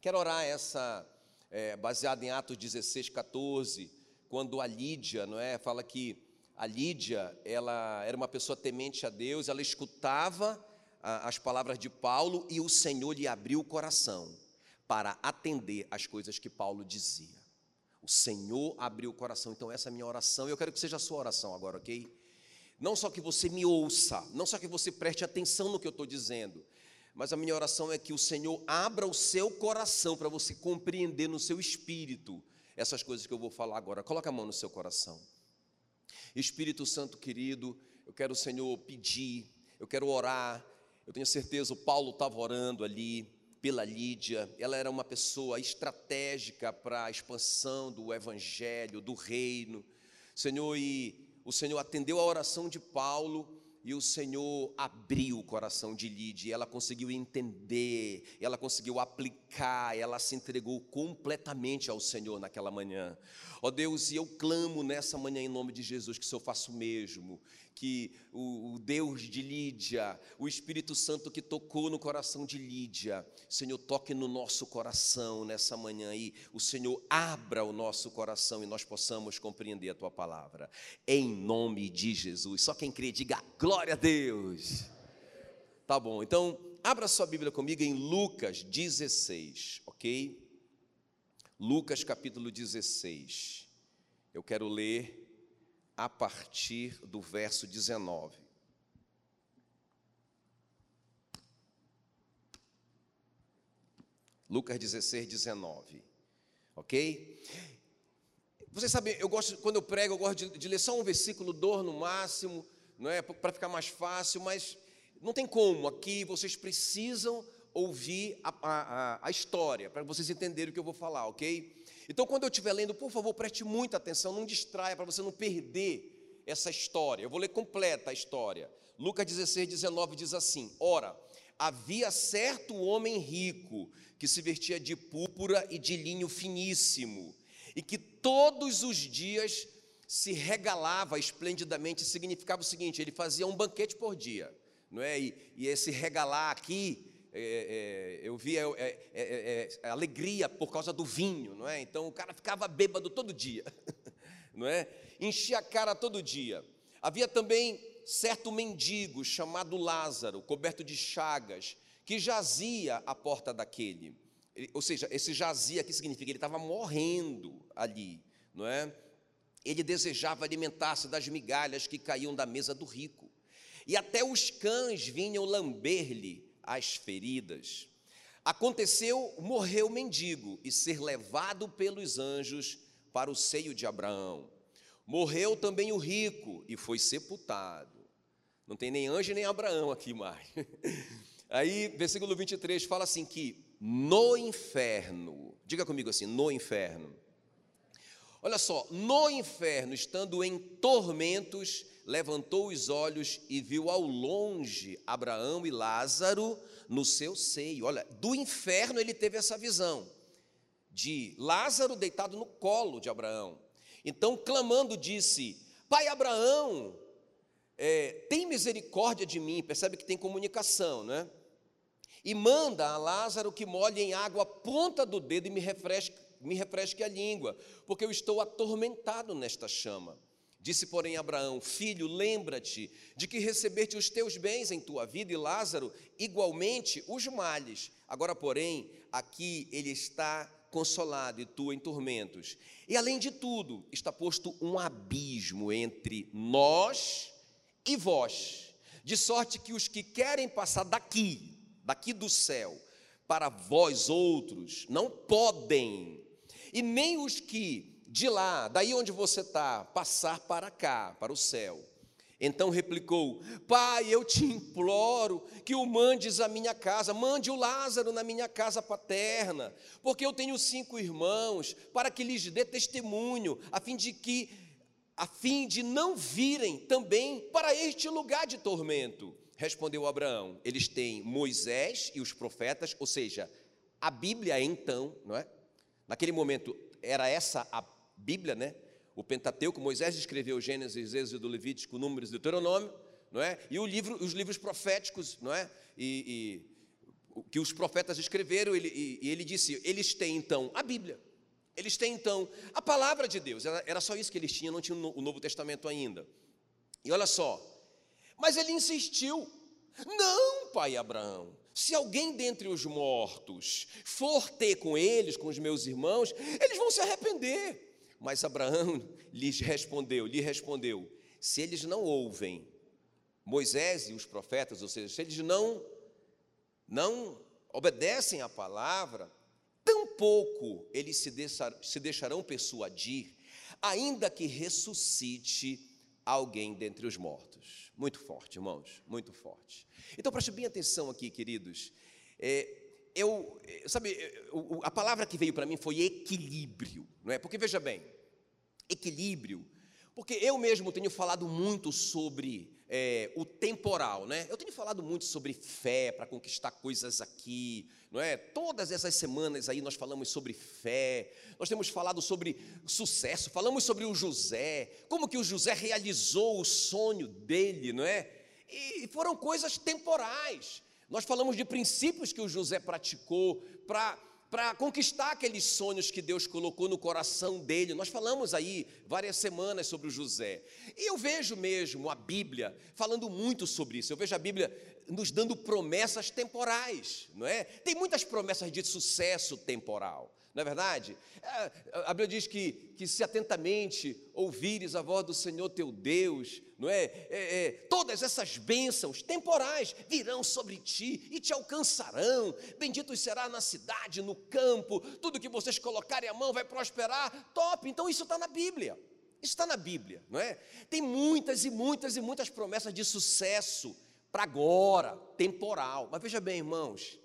Quero orar essa, é, baseada em Atos 16, 14, quando a Lídia, não é, fala que a Lídia, ela era uma pessoa temente a Deus, ela escutava a, as palavras de Paulo e o Senhor lhe abriu o coração para atender as coisas que Paulo dizia. O Senhor abriu o coração, então essa é a minha oração, e eu quero que seja a sua oração agora, ok? Não só que você me ouça, não só que você preste atenção no que eu estou dizendo, mas a minha oração é que o Senhor abra o seu coração para você compreender no seu espírito essas coisas que eu vou falar agora. Coloca a mão no seu coração. Espírito Santo querido, eu quero, Senhor, pedir, eu quero orar. Eu tenho certeza, o Paulo estava orando ali pela Lídia, ela era uma pessoa estratégica para a expansão do evangelho, do reino. Senhor, e o Senhor atendeu a oração de Paulo e o Senhor abriu o coração de Lídia, ela conseguiu entender, ela conseguiu aplicar, ela se entregou completamente ao Senhor naquela manhã. Ó oh Deus, e eu clamo nessa manhã em nome de Jesus que o Senhor faça o mesmo, que o, o, Deus de Lídia, o Espírito Santo que tocou no coração de Lídia, Senhor, toque no nosso coração nessa manhã e o Senhor abra o nosso coração e nós possamos compreender a tua palavra. Em nome de Jesus. Só quem crê, diga glória a Deus. Tá bom, então abra sua Bíblia comigo em Lucas 16, ok? Lucas capítulo 16. Eu quero ler a partir do verso 19. Lucas 16, 19. Ok? Vocês sabem, eu gosto, quando eu prego, eu gosto de, de ler só um versículo, dor no máximo, não é? Para ficar mais fácil, mas não tem como. Aqui vocês precisam ouvir a, a, a história, para vocês entenderem o que eu vou falar, ok? Então, quando eu estiver lendo, por favor, preste muita atenção, não distraia para você não perder essa história. Eu vou ler completa a história. Lucas 16, 19 diz assim: Ora, havia certo homem rico que se vestia de púrpura e de linho finíssimo, e que todos os dias se regalava esplendidamente. Significava o seguinte: ele fazia um banquete por dia, não é? E, e esse regalar aqui é, é, eu via é, é, é, alegria por causa do vinho, não é? Então o cara ficava bêbado todo dia, não é? Enchia a cara todo dia. Havia também certo mendigo chamado Lázaro, coberto de chagas, que jazia à porta daquele. Ou seja, esse jazia aqui significa que ele estava morrendo ali, não é? Ele desejava alimentar-se das migalhas que caíam da mesa do rico. E até os cães vinham lamber-lhe as feridas. Aconteceu, morreu o mendigo e ser levado pelos anjos para o seio de Abraão. Morreu também o rico e foi sepultado. Não tem nem anjo nem Abraão aqui mais. Aí, versículo 23 fala assim: que no inferno, diga comigo assim, no inferno. Olha só, no inferno, estando em tormentos, levantou os olhos e viu ao longe Abraão e Lázaro no seu seio. Olha, do inferno ele teve essa visão de Lázaro deitado no colo de Abraão. Então, clamando, disse: Pai Abraão, é, tem misericórdia de mim. Percebe que tem comunicação, né? E manda a Lázaro que molhe em água a ponta do dedo e me refresque, me refresque a língua, porque eu estou atormentado nesta chama. Disse, porém, Abraão: Filho, lembra-te de que recebeste os teus bens em tua vida, e Lázaro, igualmente, os males. Agora, porém, aqui ele está consolado e tu em tormentos. E além de tudo, está posto um abismo entre nós e vós, de sorte que os que querem passar daqui, daqui do céu, para vós outros, não podem, e nem os que de lá, daí onde você está, passar para cá, para o céu. Então replicou: Pai, eu te imploro que o mandes à minha casa, mande o Lázaro na minha casa paterna, porque eu tenho cinco irmãos, para que lhes dê testemunho, a fim de que, a fim de não virem também para este lugar de tormento. Respondeu Abraão: Eles têm Moisés e os profetas, ou seja, a Bíblia então, não é? Naquele momento era essa a Bíblia, né? O Pentateuco, Moisés escreveu Gênesis, Êxodo, Levítico, Números, Deuteronômio, não é? E o livro, os livros proféticos, não é? E, que os profetas escreveram, ele, e, e ele disse: eles têm então a Bíblia. Eles têm então a palavra de Deus, era, era só isso que eles tinham, não tinham o Novo Testamento ainda. E olha só, mas ele insistiu: não, pai Abraão, se alguém dentre os mortos for ter com eles, com os meus irmãos, eles vão se arrepender. Mas Abraão lhes respondeu, lhe respondeu: se eles não ouvem Moisés e os profetas, ou seja, se eles não não obedecem à palavra, tampouco eles se, deixar, se deixarão persuadir, ainda que ressuscite alguém dentre os mortos. Muito forte, irmãos, muito forte. Então preste bem atenção aqui, queridos. É, eu, sabe, a palavra que veio para mim foi equilíbrio, não é? Porque veja bem, equilíbrio, porque eu mesmo tenho falado muito sobre é, o temporal, né? Eu tenho falado muito sobre fé para conquistar coisas aqui, não é? Todas essas semanas aí nós falamos sobre fé, nós temos falado sobre sucesso, falamos sobre o José, como que o José realizou o sonho dele, não é? E foram coisas temporais. Nós falamos de princípios que o José praticou para para conquistar aqueles sonhos que Deus colocou no coração dele. Nós falamos aí várias semanas sobre o José. E eu vejo mesmo a Bíblia falando muito sobre isso. Eu vejo a Bíblia nos dando promessas temporais, não é? Tem muitas promessas de sucesso temporal. Não é verdade? É, a Bíblia diz que, que se atentamente ouvires a voz do Senhor teu Deus, não é? é, é todas essas bênçãos temporais virão sobre ti e te alcançarão. Bendito será na cidade, no campo, tudo que vocês colocarem a mão vai prosperar. Top! Então isso está na Bíblia. Isso está na Bíblia, não é? Tem muitas e muitas e muitas promessas de sucesso para agora, temporal. Mas veja bem, irmãos,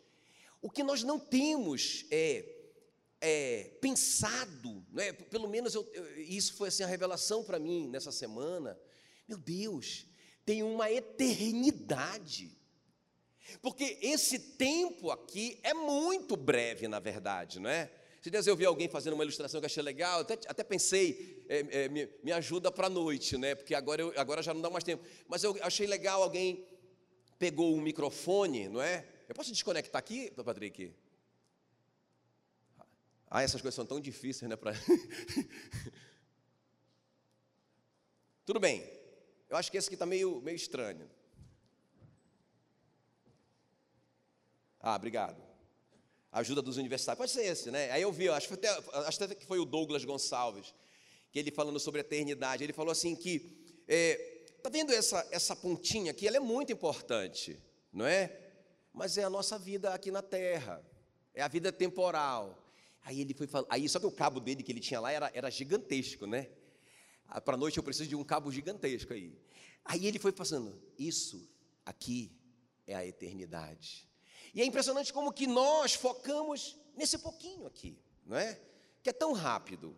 o que nós não temos é é, pensado, né? pelo menos eu, eu, isso foi assim a revelação para mim nessa semana. Meu Deus, tem uma eternidade. Porque esse tempo aqui é muito breve, na verdade, não é? Se dias eu vi alguém fazendo uma ilustração que achei legal, até, até pensei, é, é, me, me, ajuda para a noite, né? Porque agora, eu, agora já não dá mais tempo. Mas eu achei legal, alguém pegou um microfone, não é? Eu posso desconectar aqui, Patrick? Ah, essas coisas são tão difíceis, né? Pra... Tudo bem. Eu acho que esse aqui está meio, meio estranho. Ah, obrigado. Ajuda dos universitários. Pode ser esse, né? Aí eu vi, acho, até, acho até que foi o Douglas Gonçalves, que ele falando sobre a eternidade. Ele falou assim que. É, tá vendo essa, essa pontinha aqui? Ela é muito importante, não é? Mas é a nossa vida aqui na terra. É a vida temporal. Aí ele foi falando, aí só que o cabo dele que ele tinha lá era, era gigantesco, né? Ah, Para noite eu preciso de um cabo gigantesco aí. Aí ele foi passando, isso aqui é a eternidade. E é impressionante como que nós focamos nesse pouquinho aqui, não é? Que é tão rápido.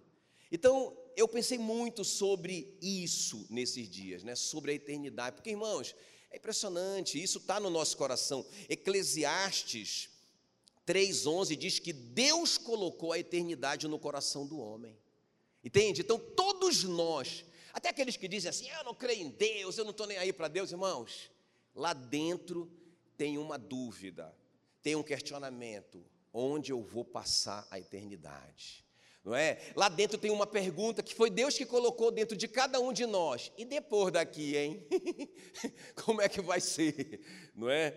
Então, eu pensei muito sobre isso nesses dias, né? Sobre a eternidade. Porque, irmãos, é impressionante, isso está no nosso coração. Eclesiastes 3,11 diz que Deus colocou a eternidade no coração do homem. Entende? Então, todos nós, até aqueles que dizem assim, eu não creio em Deus, eu não estou nem aí para Deus, irmãos, lá dentro tem uma dúvida, tem um questionamento: onde eu vou passar a eternidade? Não é? Lá dentro tem uma pergunta que foi Deus que colocou dentro de cada um de nós. E depois daqui, hein? Como é que vai ser? Não é?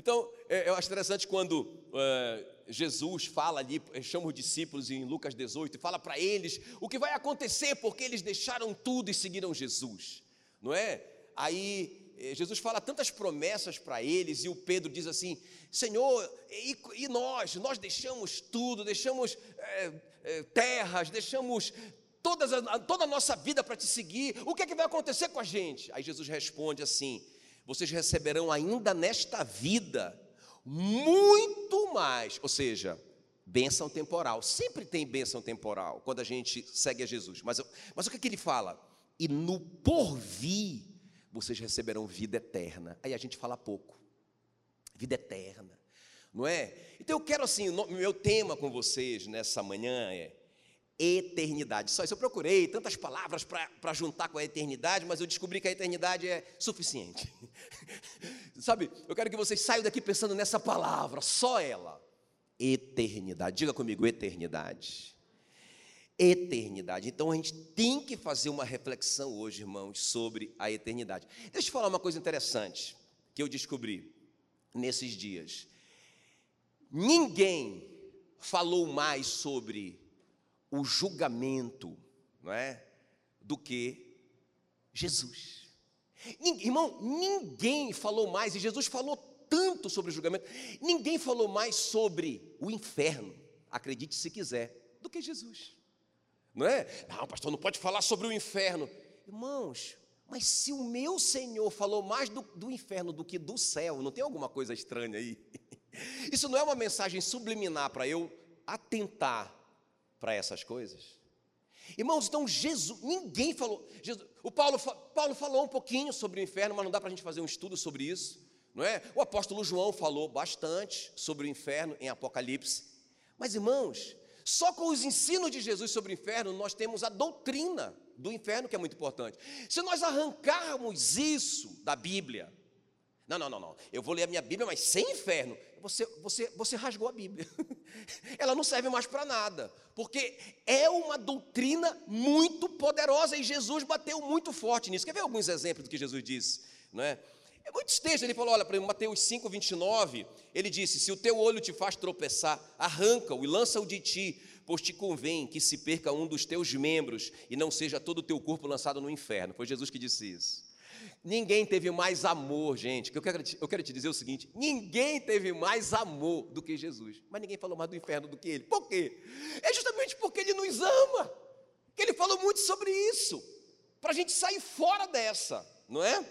Então, é, eu acho interessante quando é, Jesus fala ali, chama os discípulos em Lucas 18 e fala para eles o que vai acontecer porque eles deixaram tudo e seguiram Jesus, não é? Aí é, Jesus fala tantas promessas para eles e o Pedro diz assim: Senhor, e, e nós? Nós deixamos tudo, deixamos é, é, terras, deixamos todas toda a nossa vida para te seguir, o que é que vai acontecer com a gente? Aí Jesus responde assim: vocês receberão ainda nesta vida muito mais, ou seja, bênção temporal. Sempre tem bênção temporal quando a gente segue a Jesus. Mas, mas o que, é que ele fala? E no porvir vocês receberão vida eterna. Aí a gente fala pouco. Vida eterna, não é? Então eu quero assim, meu tema com vocês nessa manhã é eternidade. Só isso eu procurei tantas palavras para juntar com a eternidade, mas eu descobri que a eternidade é suficiente. Sabe, eu quero que vocês saiam daqui pensando nessa palavra, só ela. Eternidade. Diga comigo, eternidade. Eternidade. Então a gente tem que fazer uma reflexão hoje, irmãos, sobre a eternidade. Deixa eu falar uma coisa interessante que eu descobri nesses dias. Ninguém falou mais sobre o julgamento, não é? Do que Jesus. Irmão, ninguém falou mais, e Jesus falou tanto sobre o julgamento, ninguém falou mais sobre o inferno, acredite se quiser, do que Jesus. Não é? Não, pastor, não pode falar sobre o inferno. Irmãos, mas se o meu Senhor falou mais do, do inferno do que do céu, não tem alguma coisa estranha aí? Isso não é uma mensagem subliminar para eu atentar para essas coisas? Irmãos, então Jesus, ninguém falou. Jesus, o Paulo, Paulo falou um pouquinho sobre o inferno, mas não dá para a gente fazer um estudo sobre isso, não é? O apóstolo João falou bastante sobre o inferno em Apocalipse. Mas, irmãos, só com os ensinos de Jesus sobre o inferno, nós temos a doutrina do inferno, que é muito importante. Se nós arrancarmos isso da Bíblia, não, não, não, não. Eu vou ler a minha Bíblia, mas sem inferno. Você, você, você rasgou a Bíblia. Ela não serve mais para nada, porque é uma doutrina muito poderosa e Jesus bateu muito forte nisso. Quer ver alguns exemplos do que Jesus disse? Não é? É muito texto, ele falou, olha, para Mateus 5, 29, ele disse, se o teu olho te faz tropeçar, arranca-o e lança-o de ti, pois te convém que se perca um dos teus membros e não seja todo o teu corpo lançado no inferno. Foi Jesus que disse isso. Ninguém teve mais amor, gente. Eu quero, te, eu quero te dizer o seguinte: ninguém teve mais amor do que Jesus, mas ninguém falou mais do inferno do que ele. Por quê? É justamente porque ele nos ama, que ele falou muito sobre isso, para a gente sair fora dessa, não é?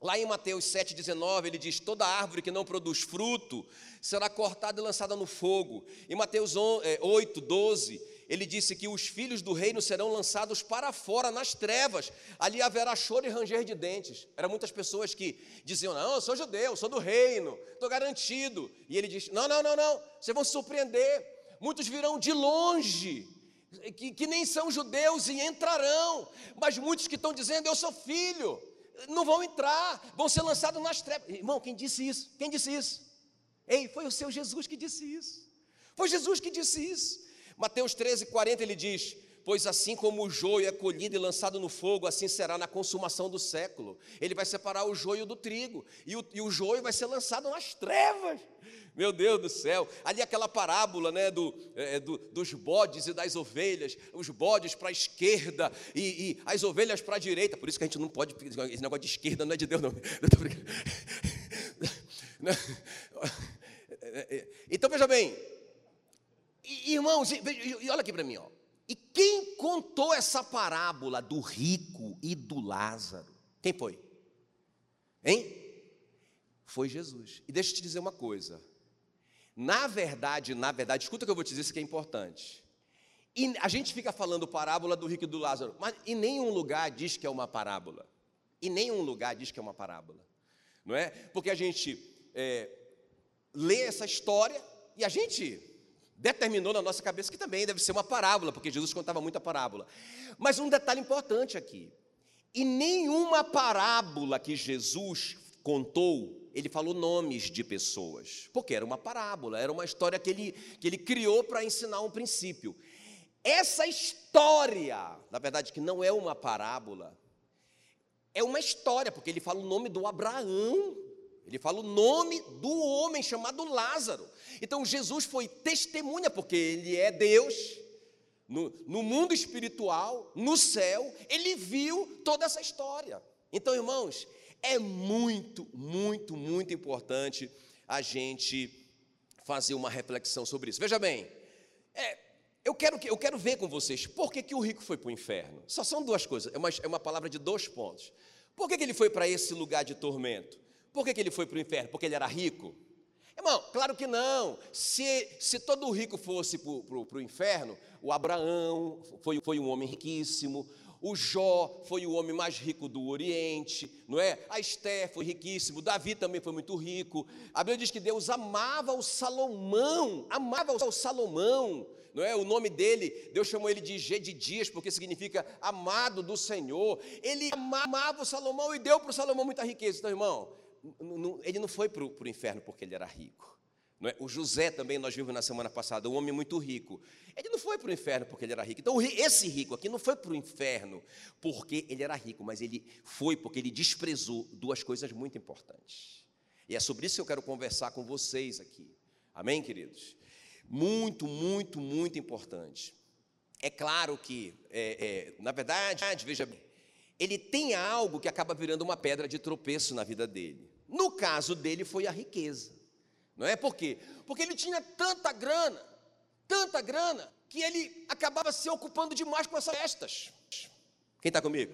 Lá em Mateus 7,19 ele diz: Toda árvore que não produz fruto será cortada e lançada no fogo. Em Mateus 8, 12 ele disse que os filhos do reino serão lançados para fora, nas trevas, ali haverá choro e ranger de dentes. Eram muitas pessoas que diziam: Não, eu sou judeu, sou do reino, estou garantido. E ele diz: Não, não, não, não, vocês vão se surpreender. Muitos virão de longe, que, que nem são judeus e entrarão, mas muitos que estão dizendo: Eu sou filho, não vão entrar, vão ser lançados nas trevas. Irmão, quem disse isso? Quem disse isso? Ei, foi o seu Jesus que disse isso. Foi Jesus que disse isso. Mateus 13, 40 ele diz: Pois assim como o joio é colhido e lançado no fogo, assim será na consumação do século. Ele vai separar o joio do trigo, e o, e o joio vai ser lançado nas trevas. Meu Deus do céu, ali aquela parábola né, do, é, do dos bodes e das ovelhas, os bodes para a esquerda e, e, as ovelhas para a direita. Por isso que a gente não pode, esse negócio de esquerda não é de Deus, não. Então veja bem, e, irmãos, e, e olha aqui para mim, ó. E quem contou essa parábola do rico e do Lázaro? Quem foi? Hein? Foi Jesus. E deixa eu te dizer uma coisa. Na verdade, na verdade, escuta o que eu vou te dizer, isso que é importante. E a gente fica falando parábola do rico e do Lázaro, mas em nenhum lugar diz que é uma parábola. Em nenhum lugar diz que é uma parábola. Não é? Porque a gente é, lê essa história e a gente determinou na nossa cabeça que também deve ser uma parábola, porque Jesus contava muita parábola. Mas um detalhe importante aqui: e nenhuma parábola que Jesus contou, ele falou nomes de pessoas, porque era uma parábola, era uma história que ele, que ele criou para ensinar um princípio. Essa história, na verdade, que não é uma parábola, é uma história, porque ele fala o nome do Abraão, ele fala o nome do homem chamado Lázaro. Então Jesus foi testemunha, porque ele é Deus, no, no, mundo espiritual, no céu, ele viu toda essa história. Então, irmãos, é muito, muito, muito importante a gente fazer uma reflexão sobre isso. Veja bem, é, eu, quero, eu quero ver com vocês por que, que o rico foi para o inferno. Só são duas coisas, é uma, é uma palavra de dois pontos. Por que, que ele foi para esse lugar de tormento? Por que, que ele foi para o inferno? Porque ele era rico? Irmão, claro que não. Se, se todo rico fosse para o inferno, o Abraão foi, foi um homem riquíssimo, o Jó foi o homem mais rico do Oriente, não é? A Esté foi riquíssimo, Davi também foi muito rico. A Bíblia diz que Deus amava o Salomão, amava o Salomão, não é? O nome dele, Deus chamou ele de Gedidias, porque significa amado do Senhor. Ele amava o Salomão e deu para o Salomão muita riqueza. Então, irmão, ele não foi para o inferno porque ele era rico. É? O José também, nós vimos na semana passada, um homem muito rico. Ele não foi para o inferno porque ele era rico. Então, esse rico aqui não foi para o inferno porque ele era rico, mas ele foi porque ele desprezou duas coisas muito importantes. E é sobre isso que eu quero conversar com vocês aqui. Amém, queridos? Muito, muito, muito importante. É claro que, é, é, na verdade, veja bem, ele tem algo que acaba virando uma pedra de tropeço na vida dele. No caso dele, foi a riqueza. Não é por quê? Porque ele tinha tanta grana, tanta grana, que ele acabava se ocupando demais com essas festas. Quem está comigo?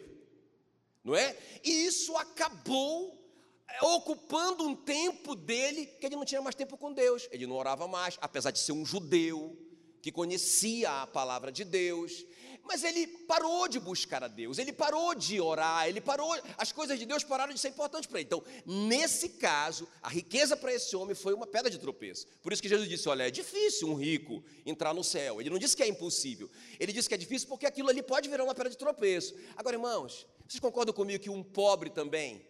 Não é? E isso acabou é, ocupando um tempo dele que ele não tinha mais tempo com Deus. Ele não orava mais, apesar de ser um judeu que conhecia a palavra de Deus, mas ele parou de buscar a Deus, ele parou de orar, ele parou, as coisas de Deus pararam de ser importantes para ele. Então, nesse caso, a riqueza para esse homem foi uma pedra de tropeço. Por isso que Jesus disse: Olha, é difícil um rico entrar no céu. Ele não disse que é impossível, ele disse que é difícil porque aquilo ali pode virar uma pedra de tropeço. Agora, irmãos, vocês concordam comigo que um pobre também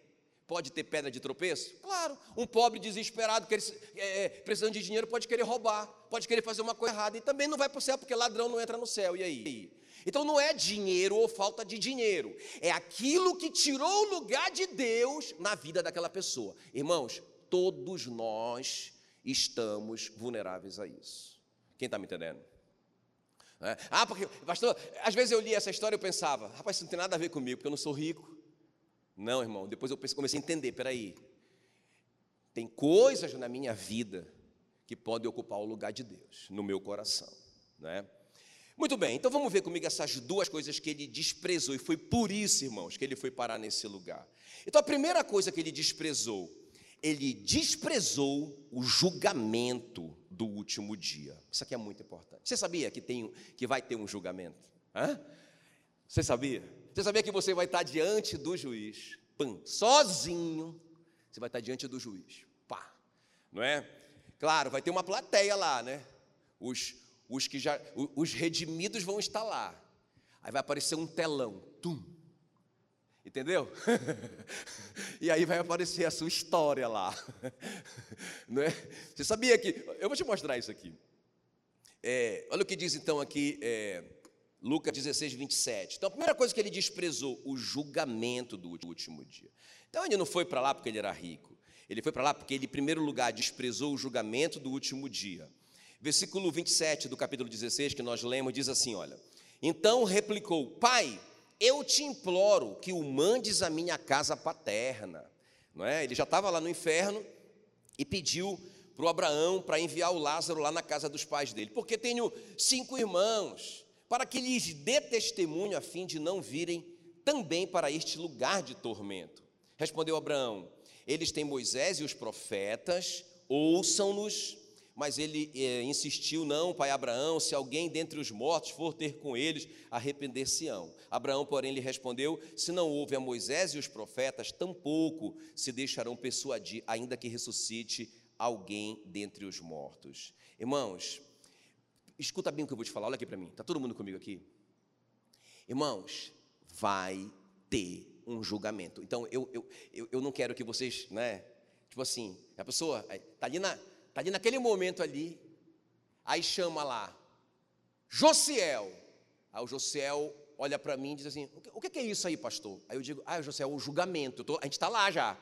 pode ter pedra de tropeço? Claro, um pobre desesperado, que é, é, precisando de dinheiro, pode querer roubar, pode querer fazer uma coisa errada e também não vai para o céu porque ladrão não entra no céu. E aí? Então não é dinheiro ou falta de dinheiro, é aquilo que tirou o lugar de Deus na vida daquela pessoa. Irmãos, todos nós estamos vulneráveis a isso. Quem está me entendendo? É. Ah, porque, pastor, às vezes eu li essa história e eu pensava, rapaz, isso não tem nada a ver comigo, porque eu não sou rico. Não, irmão, depois eu comecei a entender, peraí, tem coisas na minha vida que podem ocupar o lugar de Deus no meu coração, não é? Muito bem, então vamos ver comigo essas duas coisas que ele desprezou, e foi por isso, irmãos, que ele foi parar nesse lugar. Então, a primeira coisa que ele desprezou, ele desprezou o julgamento do último dia. Isso aqui é muito importante. Você sabia que, tem, que vai ter um julgamento? Hã? Você sabia? Você sabia que você vai estar diante do juiz, pam, sozinho, você vai estar diante do juiz, pá, não é? Claro, vai ter uma plateia lá, né? Os, os que já, os redimidos vão estar lá. Aí vai aparecer um telão, tum. Entendeu? e aí vai aparecer a sua história lá. Não é? Você sabia que. Eu vou te mostrar isso aqui. É, olha o que diz então aqui é, Lucas 16, 27. Então, a primeira coisa que ele desprezou, o julgamento do último dia. Então, ele não foi para lá porque ele era rico. Ele foi para lá porque ele, em primeiro lugar, desprezou o julgamento do último dia. Versículo 27 do capítulo 16, que nós lemos, diz assim: Olha, então replicou: Pai, eu te imploro que o mandes à minha casa paterna. Não é? Ele já estava lá no inferno e pediu para o Abraão para enviar o Lázaro lá na casa dos pais dele, porque tenho cinco irmãos, para que lhes dê testemunho a fim de não virem também para este lugar de tormento. Respondeu Abraão: Eles têm Moisés e os profetas, ouçam-nos mas ele é, insistiu: não, pai Abraão, se alguém dentre os mortos for ter com eles, arrepender-se-ão. Abraão, porém, lhe respondeu: se não houve a Moisés e os profetas, tampouco se deixarão persuadir, ainda que ressuscite alguém dentre os mortos. Irmãos, escuta bem o que eu vou te falar, olha aqui para mim, está todo mundo comigo aqui? Irmãos, vai ter um julgamento. Então, eu, eu, eu, eu não quero que vocês, né? Tipo assim, a pessoa está ali na Está ali naquele momento ali, aí chama lá, Josiel. Aí o Josiel olha para mim e diz assim: O que é isso aí, pastor? Aí eu digo: Ah, Josiel, o julgamento. Tô, a gente está lá já.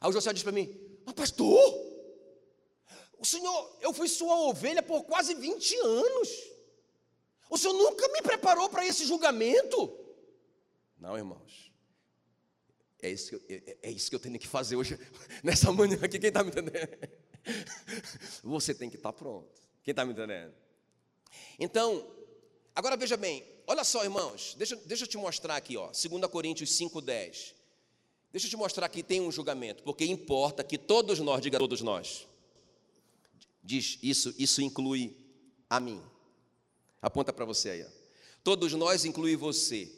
Aí o Josiel diz para mim: Mas, pastor, o senhor, eu fui sua ovelha por quase 20 anos. O senhor nunca me preparou para esse julgamento? Não, irmãos. É isso, que eu, é, é isso que eu tenho que fazer hoje, nessa manhã aqui. Quem está me entendendo? Você tem que estar pronto. Quem está me entendendo? Então, agora veja bem, olha só, irmãos, deixa, deixa eu te mostrar aqui, ó, 2 Coríntios 5,10. Deixa eu te mostrar que tem um julgamento, porque importa que todos nós, diga todos nós. Diz, isso, isso inclui a mim. Aponta para você aí. Todos nós, inclui você.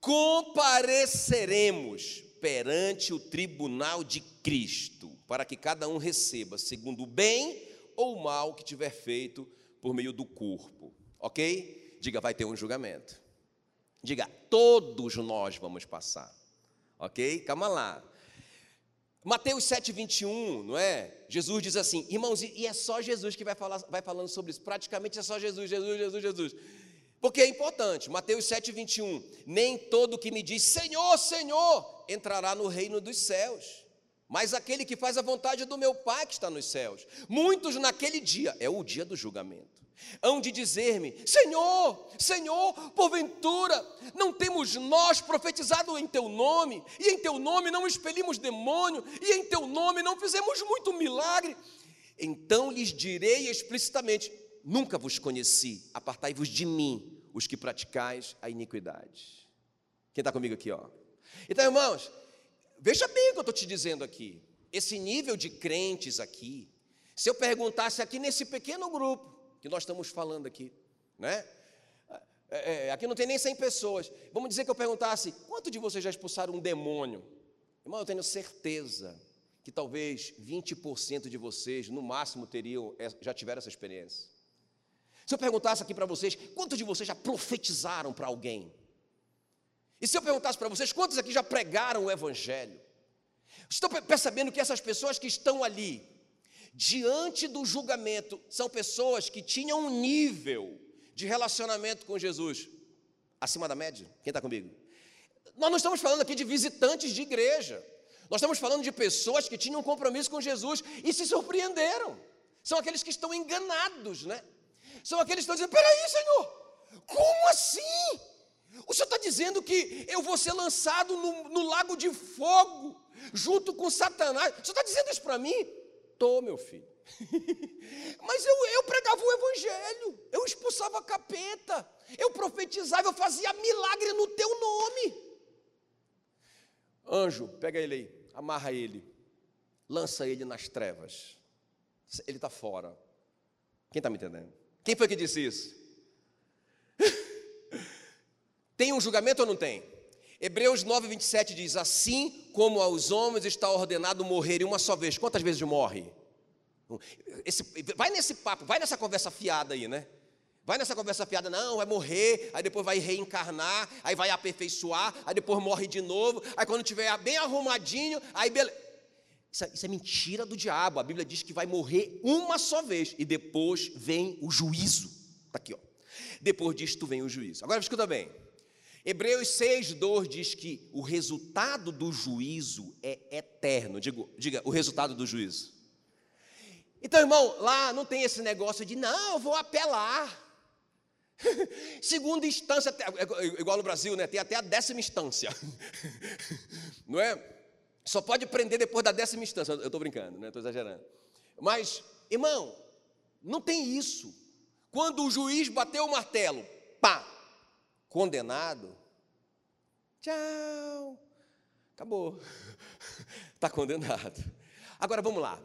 Compareceremos perante o tribunal de Cristo, para que cada um receba segundo o bem ou o mal que tiver feito por meio do corpo, ok? Diga, vai ter um julgamento. Diga, todos nós vamos passar, ok? Calma lá. Mateus 7, 21, não é? Jesus diz assim, irmãos, e é só Jesus que vai, falar, vai falando sobre isso, praticamente é só Jesus, Jesus, Jesus, Jesus. Porque é importante, Mateus 7, 21, nem todo que me diz Senhor, Senhor, entrará no reino dos céus, mas aquele que faz a vontade do meu Pai que está nos céus. Muitos naquele dia, é o dia do julgamento hão de dizer-me: Senhor, Senhor, porventura, não temos nós profetizado em teu nome, e em teu nome não expelimos demônio, e em teu nome não fizemos muito milagre? Então lhes direi explicitamente: Nunca vos conheci, apartai-vos de mim, os que praticais a iniquidade. Quem está comigo aqui, ó? Então, irmãos, veja bem o que eu estou te dizendo aqui. Esse nível de crentes aqui, se eu perguntasse aqui nesse pequeno grupo, que nós estamos falando aqui, né? É, é, aqui não tem nem 100 pessoas. Vamos dizer que eu perguntasse: quanto de vocês já expulsaram um demônio? Irmão, eu tenho certeza que talvez 20% de vocês, no máximo, teriam, é, já tiveram essa experiência. Se eu perguntasse aqui para vocês, quantos de vocês já profetizaram para alguém? E se eu perguntasse para vocês, quantos aqui já pregaram o Evangelho? Estou percebendo que essas pessoas que estão ali, diante do julgamento, são pessoas que tinham um nível de relacionamento com Jesus acima da média. Quem está comigo? Nós não estamos falando aqui de visitantes de igreja. Nós estamos falando de pessoas que tinham um compromisso com Jesus e se surpreenderam. São aqueles que estão enganados, né? São aqueles que estão dizendo: peraí, Senhor, como assim? O Senhor está dizendo que eu vou ser lançado no, no lago de fogo, junto com Satanás. O Senhor está dizendo isso para mim? Tô, meu filho. Mas eu, eu pregava o evangelho, eu expulsava capeta, eu profetizava, eu fazia milagre no teu nome. Anjo, pega ele aí, amarra ele, lança ele nas trevas. Ele está fora. Quem está me entendendo? Quem foi que disse isso? Tem um julgamento ou não tem? Hebreus 9, 27 diz: Assim como aos homens está ordenado morrer uma só vez. Quantas vezes morre? Esse, vai nesse papo, vai nessa conversa fiada aí, né? Vai nessa conversa fiada, não, vai morrer, aí depois vai reencarnar, aí vai aperfeiçoar, aí depois morre de novo, aí quando tiver bem arrumadinho, aí beleza. Isso, é, isso é mentira do diabo. A Bíblia diz que vai morrer uma só vez e depois vem o juízo. Está aqui, ó. Depois disto vem o juízo. Agora escuta bem. Hebreus 6,2 diz que o resultado do juízo é eterno. Digo, diga, o resultado do juízo. Então, irmão, lá não tem esse negócio de, não, eu vou apelar. Segunda instância, igual no Brasil, né? Tem até a décima instância. Não é? Só pode prender depois da décima instância. Eu estou brincando, né? Estou exagerando. Mas, irmão, não tem isso. Quando o juiz bateu o martelo, pá, condenado, tchau, acabou, está condenado. Agora vamos lá,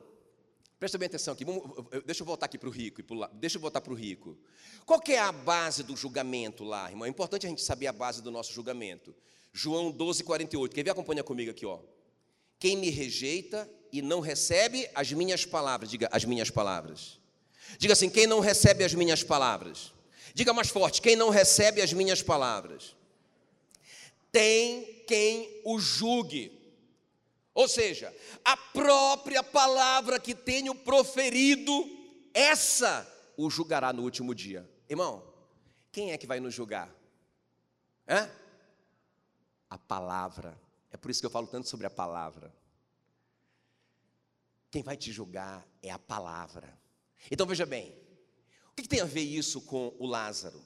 presta bem atenção aqui, vamos, deixa eu voltar aqui para o rico, deixa eu voltar para o rico. Qual que é a base do julgamento lá, irmão? É importante a gente saber a base do nosso julgamento. João 12, 48, quer ver? Acompanha comigo aqui, ó. Quem me rejeita e não recebe as minhas palavras, diga as minhas palavras. Diga assim: quem não recebe as minhas palavras Diga mais forte: quem não recebe as minhas palavras, tem quem o julgue. Ou seja, a própria palavra que tenho proferido, essa o julgará no último dia. Irmão, quem é que vai nos julgar? Hã? A palavra. É por isso que eu falo tanto sobre a palavra. Quem vai te julgar é a palavra. Então veja bem, o que tem a ver isso com o Lázaro?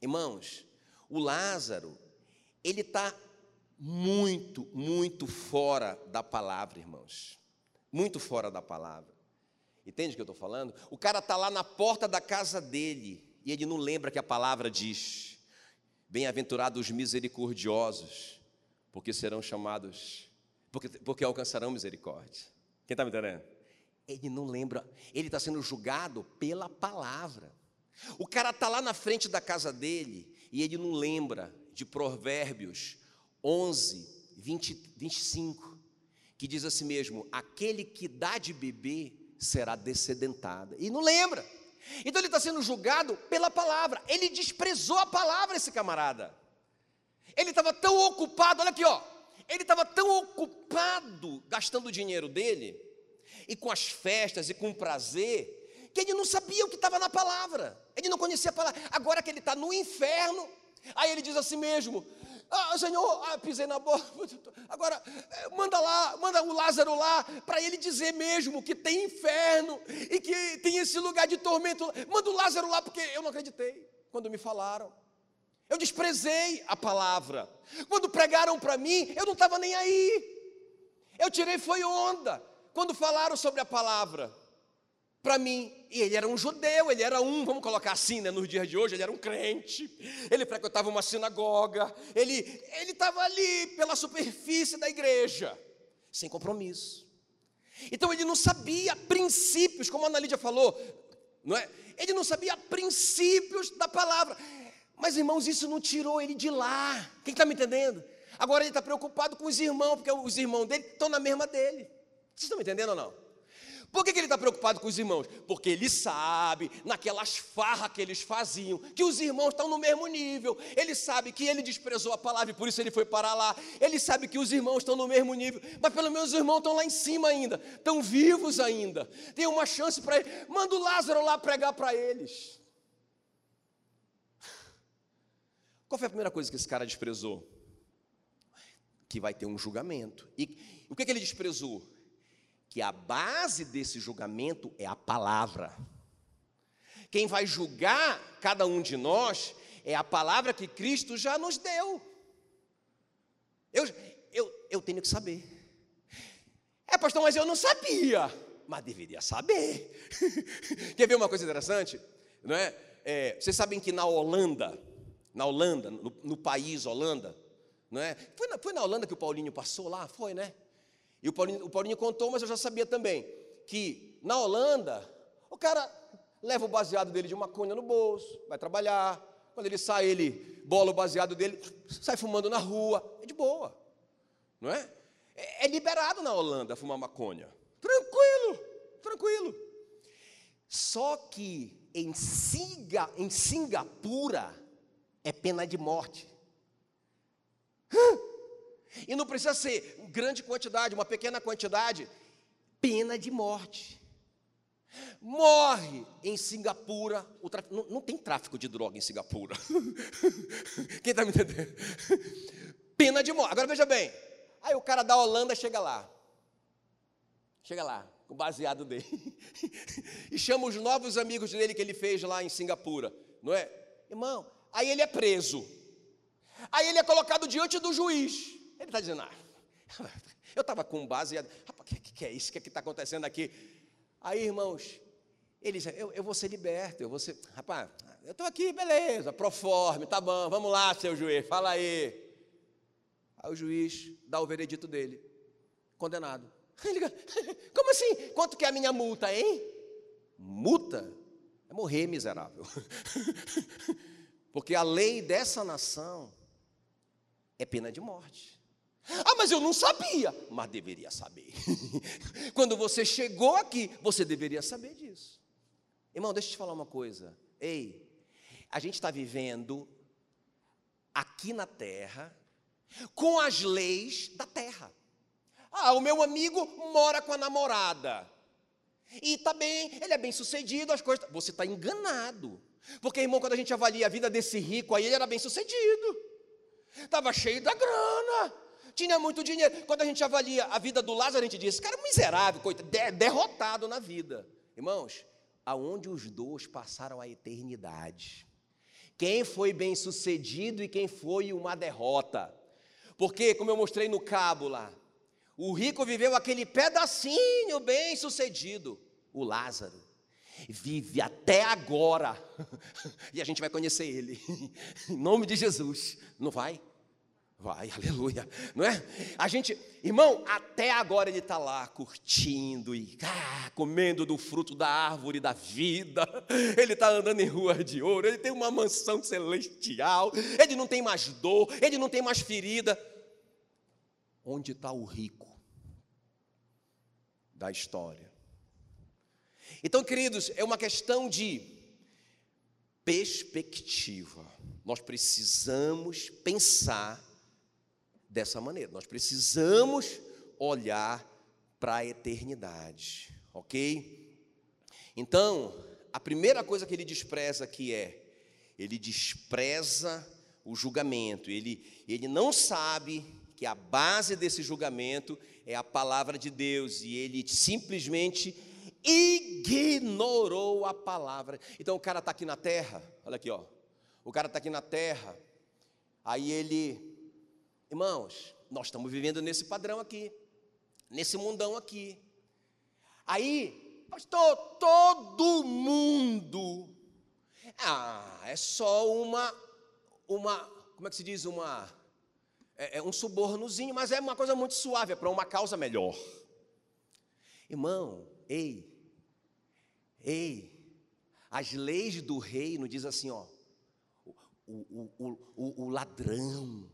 Irmãos, o Lázaro, ele está muito, muito fora da palavra, irmãos. Muito fora da palavra. Entende o que eu estou falando? O cara está lá na porta da casa dele e ele não lembra que a palavra diz: Bem-aventurados os misericordiosos, porque serão chamados, porque, porque alcançarão misericórdia. Quem está me entendendo? Ele não lembra, ele está sendo julgado pela palavra. O cara está lá na frente da casa dele e ele não lembra de Provérbios 11, 20, 25, que diz assim mesmo: aquele que dá de beber será descedentado. E não lembra. Então ele está sendo julgado pela palavra. Ele desprezou a palavra, esse camarada. Ele estava tão ocupado, olha aqui, ó. Ele estava tão ocupado gastando o dinheiro dele, e com as festas e com o prazer, que ele não sabia o que estava na palavra. Ele não conhecia a palavra. Agora que ele está no inferno, aí ele diz assim mesmo: ah, Senhor, ah, pisei na bola. Agora, eh, manda lá, manda o Lázaro lá, para ele dizer mesmo que tem inferno e que tem esse lugar de tormento. Manda o Lázaro lá, porque eu não acreditei quando me falaram. Eu desprezei a palavra. Quando pregaram para mim, eu não estava nem aí. Eu tirei foi onda. Quando falaram sobre a palavra para mim, e ele era um judeu, ele era um, vamos colocar assim, né, nos dias de hoje, ele era um crente, ele frequentava uma sinagoga, ele estava ali pela superfície da igreja, sem compromisso. Então ele não sabia princípios, como a Ana Lídia falou, não é? Ele não sabia princípios da palavra. Mas, irmãos, isso não tirou ele de lá. Quem está me entendendo? Agora ele está preocupado com os irmãos, porque os irmãos dele estão na mesma dele. Vocês estão me entendendo ou não? Por que, que ele está preocupado com os irmãos? Porque ele sabe, naquelas farras que eles faziam, que os irmãos estão no mesmo nível. Ele sabe que ele desprezou a palavra e por isso ele foi parar lá. Ele sabe que os irmãos estão no mesmo nível, mas pelo menos os irmãos estão lá em cima ainda, estão vivos ainda. Tem uma chance para ele. Manda o Lázaro lá pregar para eles. Qual foi a primeira coisa que esse cara desprezou? Que vai ter um julgamento. E o que, que ele desprezou? Que a base desse julgamento é a palavra. Quem vai julgar cada um de nós é a palavra que Cristo já nos deu. Eu, eu, eu tenho que saber. É, pastor, mas eu não sabia. Mas deveria saber. Quer ver uma coisa interessante? Não é? é vocês sabem que na Holanda, na Holanda, no, no país Holanda, não é? Foi na, foi na Holanda que o Paulinho passou lá? Foi, né? E o Paulinho, o Paulinho contou, mas eu já sabia também, que na Holanda, o cara leva o baseado dele de maconha no bolso, vai trabalhar, quando ele sai, ele bola o baseado dele, sai fumando na rua, é de boa, não é? É, é liberado na Holanda fumar maconha, tranquilo, tranquilo. Só que em, Singa, em Singapura, é pena de morte. E não precisa ser grande quantidade, uma pequena quantidade, pena de morte. Morre em Singapura, não, não, tem tráfico de droga em Singapura. Quem está me entendendo? Pena de morte. Agora veja bem, aí o cara da Holanda chega lá, chega lá, o baseado dele, e chama os novos amigos dele que ele fez lá em Singapura, não é? Irmão, Aí ele é preso. Aí ele é colocado diante do juiz. Ele está dizendo, ah, eu estava com base, rapaz, o que, que, é isso? O que é está acontecendo aqui? Aí, irmãos, ele diz, eu, eu vou ser liberto, eu vou ser, rapaz, eu estou aqui, beleza, proforme, tá bom, vamos lá, seu juiz, fala aí. Aí o juiz dá o veredito dele, condenado. Ele, como assim? Quanto que é a minha multa, hein? Multa? É morrer, miserável. Porque a lei dessa nação é pena de morte. Ah, mas eu não sabia, mas deveria saber. Quando você chegou aqui, você deveria saber disso. Irmão, deixa eu te falar uma coisa. Ei, a gente está vivendo aqui na terra com as leis da terra. Ah, o meu amigo mora com a namorada. E está bem, ele é bem sucedido, as coisas. Você está enganado. Porque, irmão, quando a gente avalia a vida desse rico aí, ele era bem sucedido, estava cheio da grana, tinha muito dinheiro. Quando a gente avalia a vida do Lázaro, a gente diz: esse cara é miserável, coitado, derrotado na vida. Irmãos, aonde os dois passaram a eternidade. Quem foi bem sucedido e quem foi uma derrota. Porque, como eu mostrei no cabo lá, o rico viveu aquele pedacinho bem sucedido, o Lázaro vive até agora, e a gente vai conhecer Ele, em nome de Jesus, não vai? Vai, aleluia, não é? A gente, irmão, até agora ele está lá curtindo e ah, comendo do fruto da árvore da vida, ele está andando em rua de ouro, ele tem uma mansão celestial, ele não tem mais dor, ele não tem mais ferida. Onde está o rico da história? Então, queridos, é uma questão de perspectiva. Nós precisamos pensar dessa maneira. Nós precisamos olhar para a eternidade, ok? Então, a primeira coisa que ele despreza aqui é, ele despreza o julgamento, ele, ele não sabe que a base desse julgamento é a palavra de Deus e ele simplesmente ignorou a palavra. Então o cara está aqui na terra, olha aqui, ó. O cara está aqui na terra, aí ele, irmãos, nós estamos vivendo nesse padrão aqui, nesse mundão aqui. Aí, pastor, todo mundo, ah, é só uma, uma, como é que se diz, uma é, é um subornozinho, mas é uma coisa muito suave, é para uma causa melhor. Irmão, ei, ei, as leis do reino diz assim, ó, o, o, o, o ladrão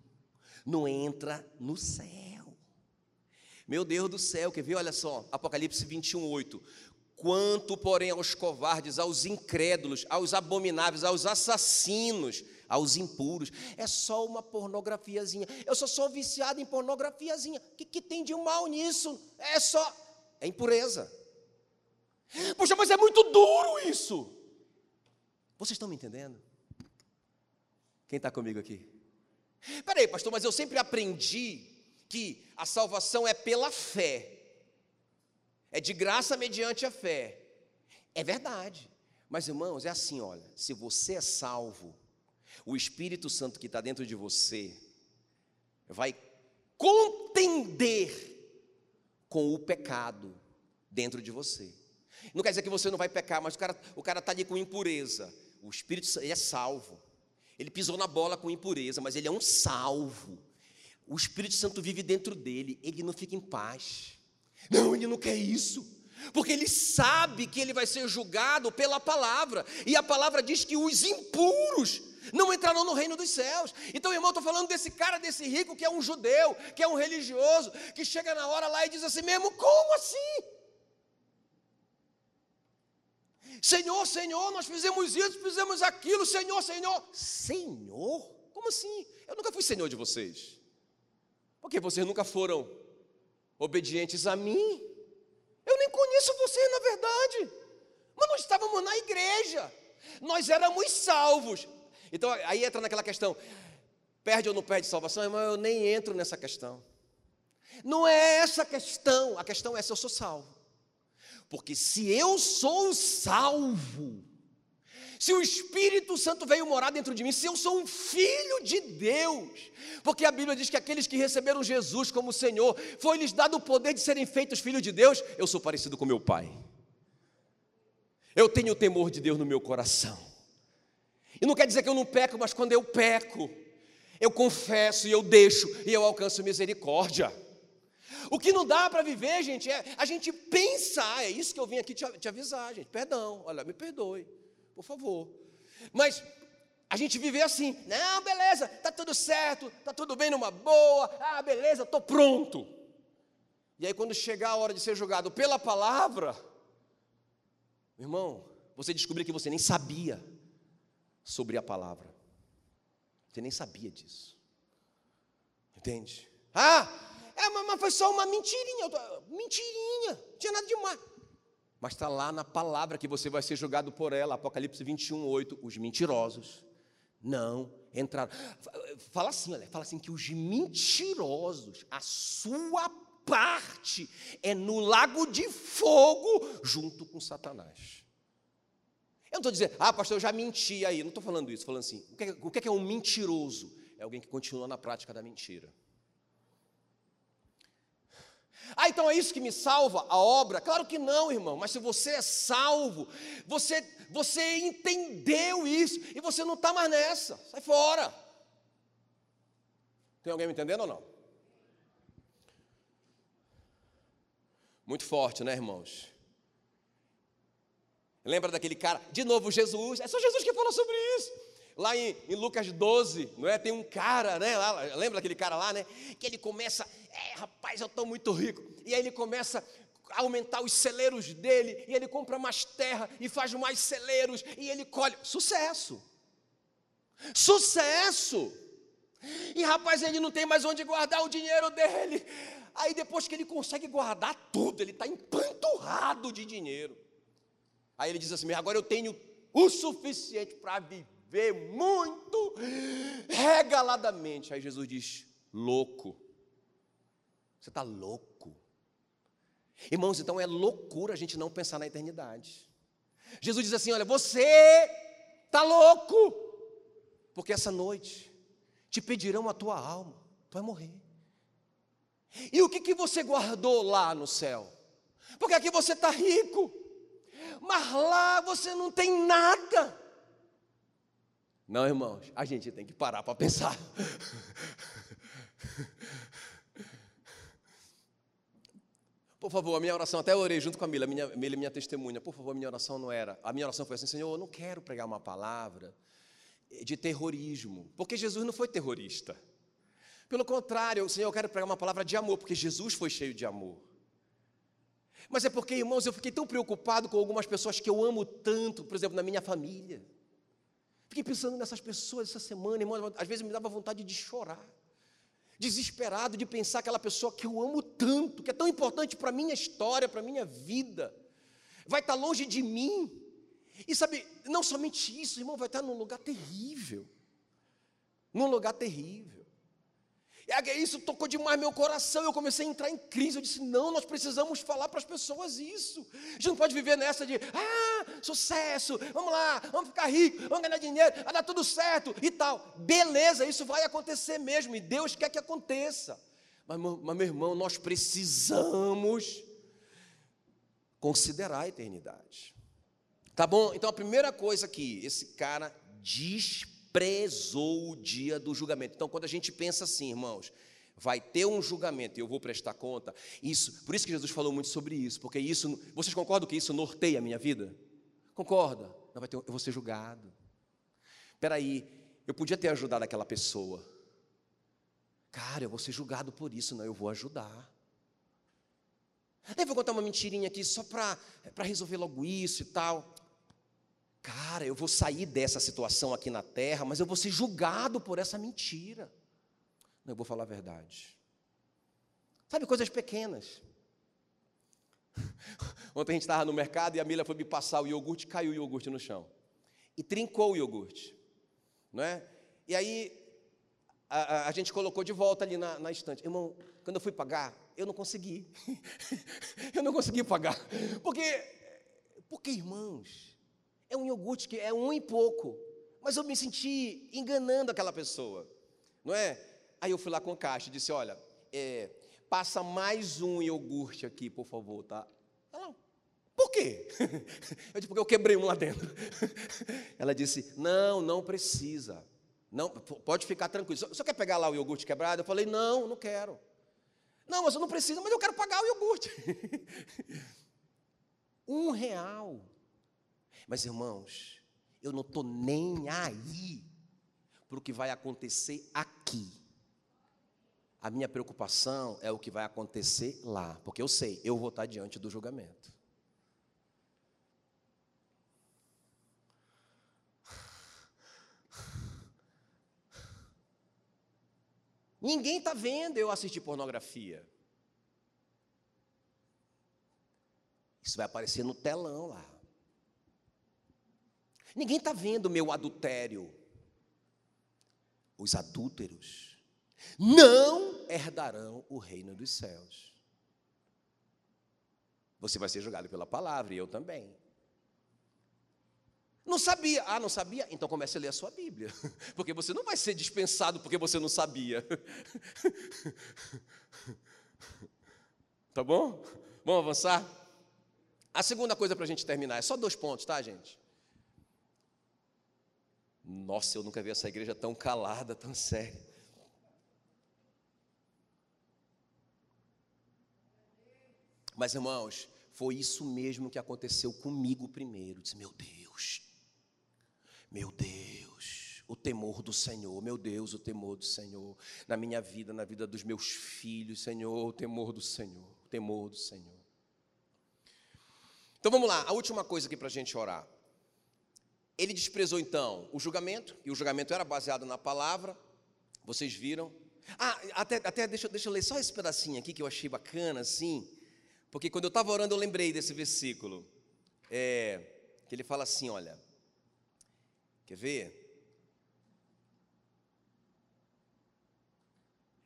não entra no céu. Meu Deus do céu, quer ver? Olha só, Apocalipse 21, 8. Quanto, porém, aos covardes, aos incrédulos, aos abomináveis, aos assassinos, aos impuros. É só uma pornografiazinha. Eu só sou viciado em pornografiazinha. O que, que tem de mal nisso? É só. É impureza. Poxa, mas é muito duro isso. Vocês estão me entendendo? Quem está comigo aqui? Peraí, pastor, mas eu sempre aprendi que a salvação é pela fé. É de graça mediante a fé. É verdade. Mas, irmãos, é assim: olha, se você é salvo, o Espírito Santo que está dentro de você vai contender com o pecado dentro de você. Não quer dizer que você não vai pecar, mas o cara o cara está ali com impureza. O Espírito Santo é salvo. Ele pisou na bola com impureza, mas ele é um salvo. O Espírito Santo vive dentro dele, ele não fica em paz. Não, ele não quer isso. Porque ele sabe que ele vai ser julgado pela palavra, e a palavra diz que os impuros não entrarão no reino dos céus. Então, irmão, estou falando desse cara, desse rico que é um judeu, que é um religioso, que chega na hora lá e diz assim mesmo: como assim? Senhor, Senhor, nós fizemos isso, fizemos aquilo, Senhor, Senhor. Senhor? Como assim? Eu nunca fui Senhor de vocês. Porque vocês nunca foram obedientes a mim. Eu nem conheço você, na verdade. Mas nós estávamos na igreja. Nós éramos salvos. Então aí entra naquela questão: perde ou não perde salvação? Irmão, eu nem entro nessa questão. Não é essa a questão, a questão é se eu sou salvo. Porque se eu sou salvo, se o Espírito Santo veio morar dentro de mim, se eu sou um filho de Deus, porque a Bíblia diz que aqueles que receberam Jesus como Senhor, foi-lhes dado o poder de serem feitos filhos de Deus, eu sou parecido com meu Pai. Eu tenho o temor de Deus no meu coração. E não quer dizer que eu não peco, mas quando eu peco, eu confesso e eu deixo e eu alcanço misericórdia. O que não dá para viver, gente, é a gente pensar. É isso que eu vim aqui te, te avisar, gente. Perdão, olha, me perdoe, por favor. Mas a gente viver assim, não, beleza, tá tudo certo, tá tudo bem numa boa, ah, beleza, tô pronto. E aí quando chegar a hora de ser julgado pela palavra, irmão, você descobrir que você nem sabia sobre a palavra. Você nem sabia disso. Entende? Ah, é, mas foi só uma mentirinha. Mentirinha, não tinha nada demais. Mas está lá na palavra que você vai ser julgado por ela, Apocalipse 21, 8. Os mentirosos não entraram. Fala assim, olha, fala assim que os mentirosos, a sua parte é no lago de fogo junto com Satanás. Eu não estou dizendo, ah, pastor, eu já menti aí. Não estou falando isso, falando assim. O que, é, o que é um mentiroso? É alguém que continua na prática da mentira. Ah, então é isso que me salva a obra? Claro que não, irmão. Mas se você é salvo, você, você entendeu isso e você não está mais nessa. Sai fora. Tem alguém me entendendo ou não? Muito forte, né, irmãos? Lembra daquele cara? De novo, Jesus. É só Jesus que fala sobre isso. Lá em, em, Lucas 12, não é? Tem um cara, né? Lá, lembra daquele cara lá, né? Que ele começa, é, rapaz, eu estou muito rico. E aí ele começa aumentar os celeiros dele, e ele compra mais terra e faz mais celeiros, e ele colhe. Sucesso! Sucesso! E rapaz, ele não tem mais onde guardar o dinheiro dele. Aí depois que ele consegue guardar tudo, ele está empanturrado de dinheiro. Aí ele diz assim: agora eu tenho o suficiente para viver muito regaladamente. Aí Jesus diz: louco, você está louco. Irmãos, então é loucura a gente não pensar na eternidade. Jesus diz assim: olha, você está louco, porque essa noite te pedirão a tua alma, tu vai morrer. E o que, que você guardou lá no céu? Porque aqui você está rico, mas lá você não tem nada. Não, irmãos, a gente tem que parar para pensar. Por favor, a minha oração, até orei junto com a Mila, minha, Mila, minha testemunha. Por favor, a minha oração não era. A minha oração foi assim: Senhor, eu não quero pregar uma palavra de terrorismo, porque Jesus não foi terrorista. Pelo contrário, Senhor, eu quero pregar uma palavra de amor, porque Jesus foi cheio de amor. Mas é porque, irmãos, eu fiquei tão preocupado com algumas pessoas que eu amo tanto, por exemplo, na minha família. Fiquei pensando nessas pessoas essa semana, irmãos, às vezes me dava vontade de chorar. Desesperado de pensar aquela pessoa que eu amo tanto, que é tão importante para a minha história, para a minha vida, vai estar longe de mim. E sabe, não somente isso, irmão, vai estar num lugar terrível. Num lugar terrível. E isso tocou demais meu coração. Eu comecei a entrar em crise. Eu disse: não, nós precisamos falar para as pessoas isso. A gente não pode viver nessa de, ah, sucesso, vamos lá, vamos ficar rico, vamos ganhar dinheiro, vai dar tudo certo e tal. Beleza, isso vai acontecer mesmo, e Deus quer que aconteça. Mas, mas meu irmão, nós precisamos considerar a eternidade. Tá bom? Então a primeira coisa aqui, esse cara diz prezou o dia do julgamento. Então, quando a gente pensa assim, irmãos, vai ter um julgamento e eu vou prestar conta, isso, por isso que Jesus falou muito sobre isso, porque isso, vocês concordam que isso norteia a minha vida? Concorda? Não vai ter, eu vou ser julgado. Espera aí, eu podia ter ajudado aquela pessoa. Cara, eu vou ser julgado por isso, não, eu vou ajudar. Eu vou contar uma mentirinha aqui só para resolver logo isso e tal. Cara, eu vou sair dessa situação aqui na terra, mas eu vou ser julgado por essa mentira. Não, eu vou falar a verdade. Sabe, coisas pequenas. Ontem a gente estava no mercado e a Mila foi me passar o iogurte, caiu o iogurte no chão. E trincou o iogurte. Não é? E aí a, a, a gente colocou de volta ali na, na estante. Irmão, quando eu fui pagar, eu não consegui. eu não consegui pagar. Porque, porque irmãos, é um iogurte que é um e pouco. Mas eu me senti enganando aquela pessoa, não é? Aí eu fui lá com a caixa e disse: Olha, é, passa mais um iogurte aqui, por favor, tá? Ela, por quê? Eu disse: Porque eu quebrei um lá dentro. Ela disse: Não, não precisa. Não, pode ficar tranquilo. Você quer pegar lá o iogurte quebrado? Eu falei: Não, não quero. Não, mas eu não preciso, mas eu quero pagar o iogurte. um real. Mas, irmãos, eu não estou nem aí para o que vai acontecer aqui. A minha preocupação é o que vai acontecer lá, porque eu sei, eu vou estar diante do julgamento. Ninguém está vendo eu assistir pornografia. Isso vai aparecer no telão lá. Ninguém está vendo meu adultério. Os adúlteros não herdarão o reino dos céus. Você vai ser julgado pela palavra e eu também. Não sabia. Ah, não sabia? Então comece a ler a sua Bíblia. Porque você não vai ser dispensado porque você não sabia. Tá bom? Vamos avançar? A segunda coisa para a gente terminar, é só dois pontos, tá, gente? Nossa, eu nunca vi essa igreja tão calada, tão séria. Mas, irmãos, foi isso mesmo que aconteceu comigo primeiro. Disse, meu Deus, meu Deus, o temor do Senhor, meu Deus, o temor do Senhor, na minha vida, na vida dos meus filhos, Senhor, o temor do Senhor, o temor do Senhor. Então vamos lá, a última coisa aqui para a gente orar. Ele desprezou então o julgamento, e o julgamento era baseado na palavra, vocês viram. Ah, até, até deixa, deixa eu ler só esse pedacinho aqui que eu achei bacana, assim, porque quando eu estava orando eu lembrei desse versículo, é, que ele fala assim: olha, quer ver?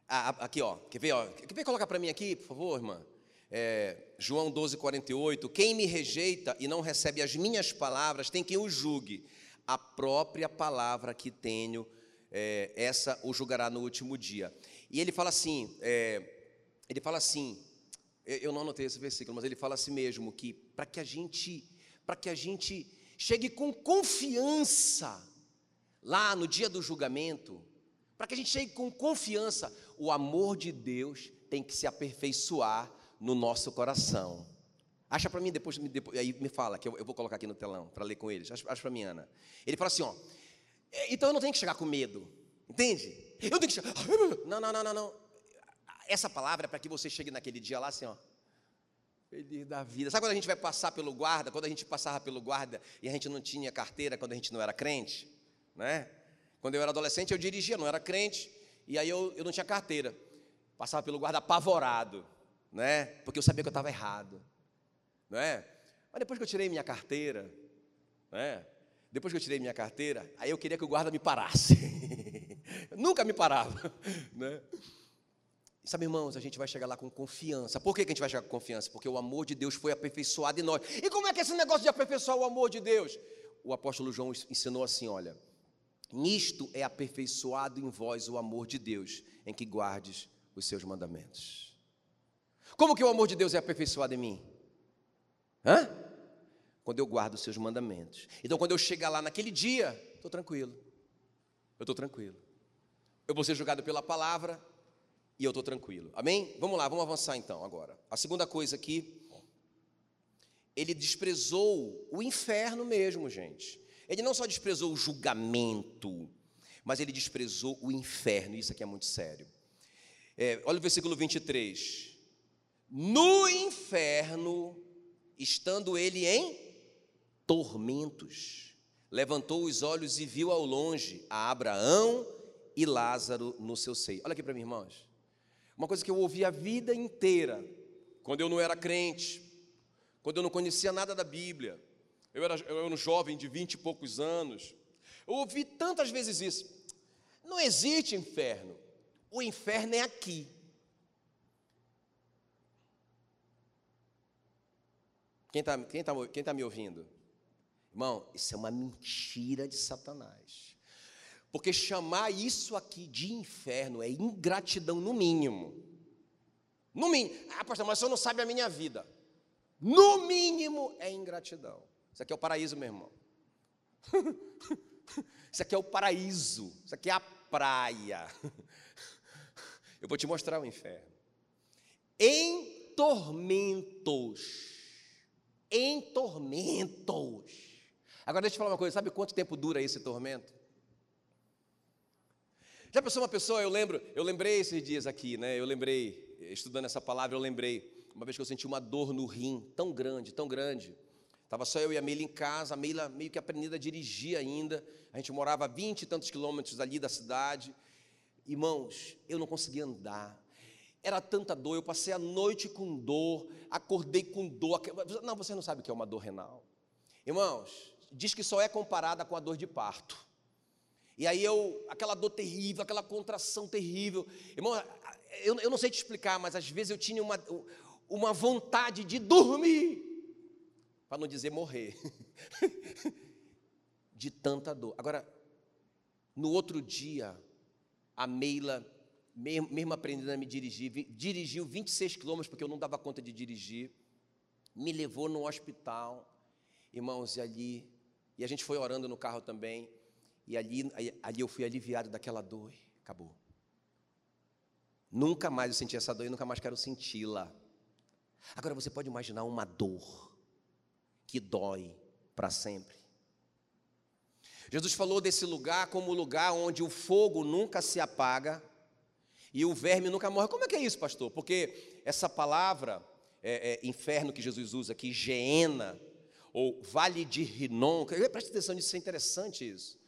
Ah, aqui, ó, quer ver? Ó, quer ver colocar para mim aqui, por favor, irmã? É, João 12, 48. Quem me rejeita e não recebe as minhas palavras, tem quem o julgue. A própria palavra que tenho, é, essa o julgará no último dia. E ele fala assim: é, ele fala assim, eu não anotei esse versículo, mas ele fala assim mesmo, que para que a gente, para que a gente chegue com confiança lá no dia do julgamento, para que a gente chegue com confiança, o amor de Deus tem que se aperfeiçoar no nosso coração. Acha para mim, depois, depois, aí me fala, que eu, eu vou colocar aqui no telão para ler com eles. Acha, acha para mim, Ana. Ele fala assim: ó, é, então eu não tenho que chegar com medo, entende? Eu tenho que chegar. Não, não, não, não, não. Essa palavra é para que você chegue naquele dia lá assim, ó. Feliz da vida. Sabe quando a gente vai passar pelo guarda? Quando a gente passava pelo guarda e a gente não tinha carteira quando a gente não era crente, né? Quando eu era adolescente, eu dirigia, não era crente, e aí eu, eu não tinha carteira. Passava pelo guarda apavorado, né? Porque eu sabia que eu estava errado, né? Mas depois que eu tirei minha carteira, né? Depois que eu tirei minha carteira, aí eu queria que o guarda me parasse. Nunca me parava, né? Sabe, irmãos, a gente vai chegar lá com confiança. Por que, que a gente vai chegar com confiança? Porque o amor de Deus foi aperfeiçoado em nós. E como é que é esse negócio de aperfeiçoar o amor de Deus? O apóstolo João ensinou assim: olha, Nisto é aperfeiçoado em vós o amor de Deus, em que guardes os seus mandamentos. Como que o amor de Deus é aperfeiçoado em mim? Hã? Quando eu guardo os seus mandamentos. Então, quando eu chegar lá naquele dia, estou tranquilo. Eu estou tranquilo. Eu vou ser julgado pela palavra e eu estou tranquilo. Amém? Vamos lá, vamos avançar então agora. A segunda coisa aqui, ele desprezou o inferno mesmo, gente. Ele não só desprezou o julgamento, mas ele desprezou o inferno. Isso aqui é muito sério. É, olha o versículo 23. No inferno, estando ele em tormentos, levantou os olhos e viu ao longe a Abraão e Lázaro no seu seio. Olha aqui para mim, irmãos. Uma coisa que eu ouvi a vida inteira, quando eu não era crente, quando eu não conhecia nada da Bíblia, eu era, eu era um jovem de vinte e poucos anos. Eu ouvi tantas vezes isso. Não existe inferno. O inferno é aqui. Quem está quem tá, quem tá me ouvindo? Irmão, isso é uma mentira de Satanás. Porque chamar isso aqui de inferno é ingratidão, no mínimo. No mínimo. Ah, pastor, mas o senhor não sabe a minha vida. No mínimo é ingratidão. Isso aqui é o paraíso, meu irmão. Isso aqui é o paraíso. Isso aqui é a praia. Eu vou te mostrar o inferno. Em tormentos. Em tormentos. Agora deixa eu te falar uma coisa, sabe quanto tempo dura esse tormento? Já pensou uma pessoa, eu lembro, eu lembrei esses dias aqui, né? Eu lembrei, estudando essa palavra, eu lembrei, uma vez que eu senti uma dor no rim tão grande, tão grande, Estava só eu e a Meila em casa, a Meila meio que aprendendo a dirigir ainda. A gente morava a vinte e tantos quilômetros ali da cidade. Irmãos, eu não conseguia andar. Era tanta dor, eu passei a noite com dor, acordei com dor. Não, você não sabe o que é uma dor renal. Irmãos, diz que só é comparada com a dor de parto. E aí eu, aquela dor terrível, aquela contração terrível. Irmão, eu, eu não sei te explicar, mas às vezes eu tinha uma, uma vontade de dormir para não dizer morrer, de tanta dor. Agora, no outro dia, a Meila, mesmo, mesmo aprendendo a me dirigir, dirigiu 26 quilômetros, porque eu não dava conta de dirigir, me levou no hospital, irmãos, e ali, e a gente foi orando no carro também, e ali, ali eu fui aliviado daquela dor, acabou. Nunca mais eu senti essa dor e nunca mais quero senti-la. Agora você pode imaginar uma dor que dói para sempre. Jesus falou desse lugar como lugar onde o fogo nunca se apaga e o verme nunca morre. Como é que é isso, pastor? Porque essa palavra, é, é, inferno que Jesus usa aqui, Geena, ou Vale de Rinom, preste atenção nisso, é interessante isso.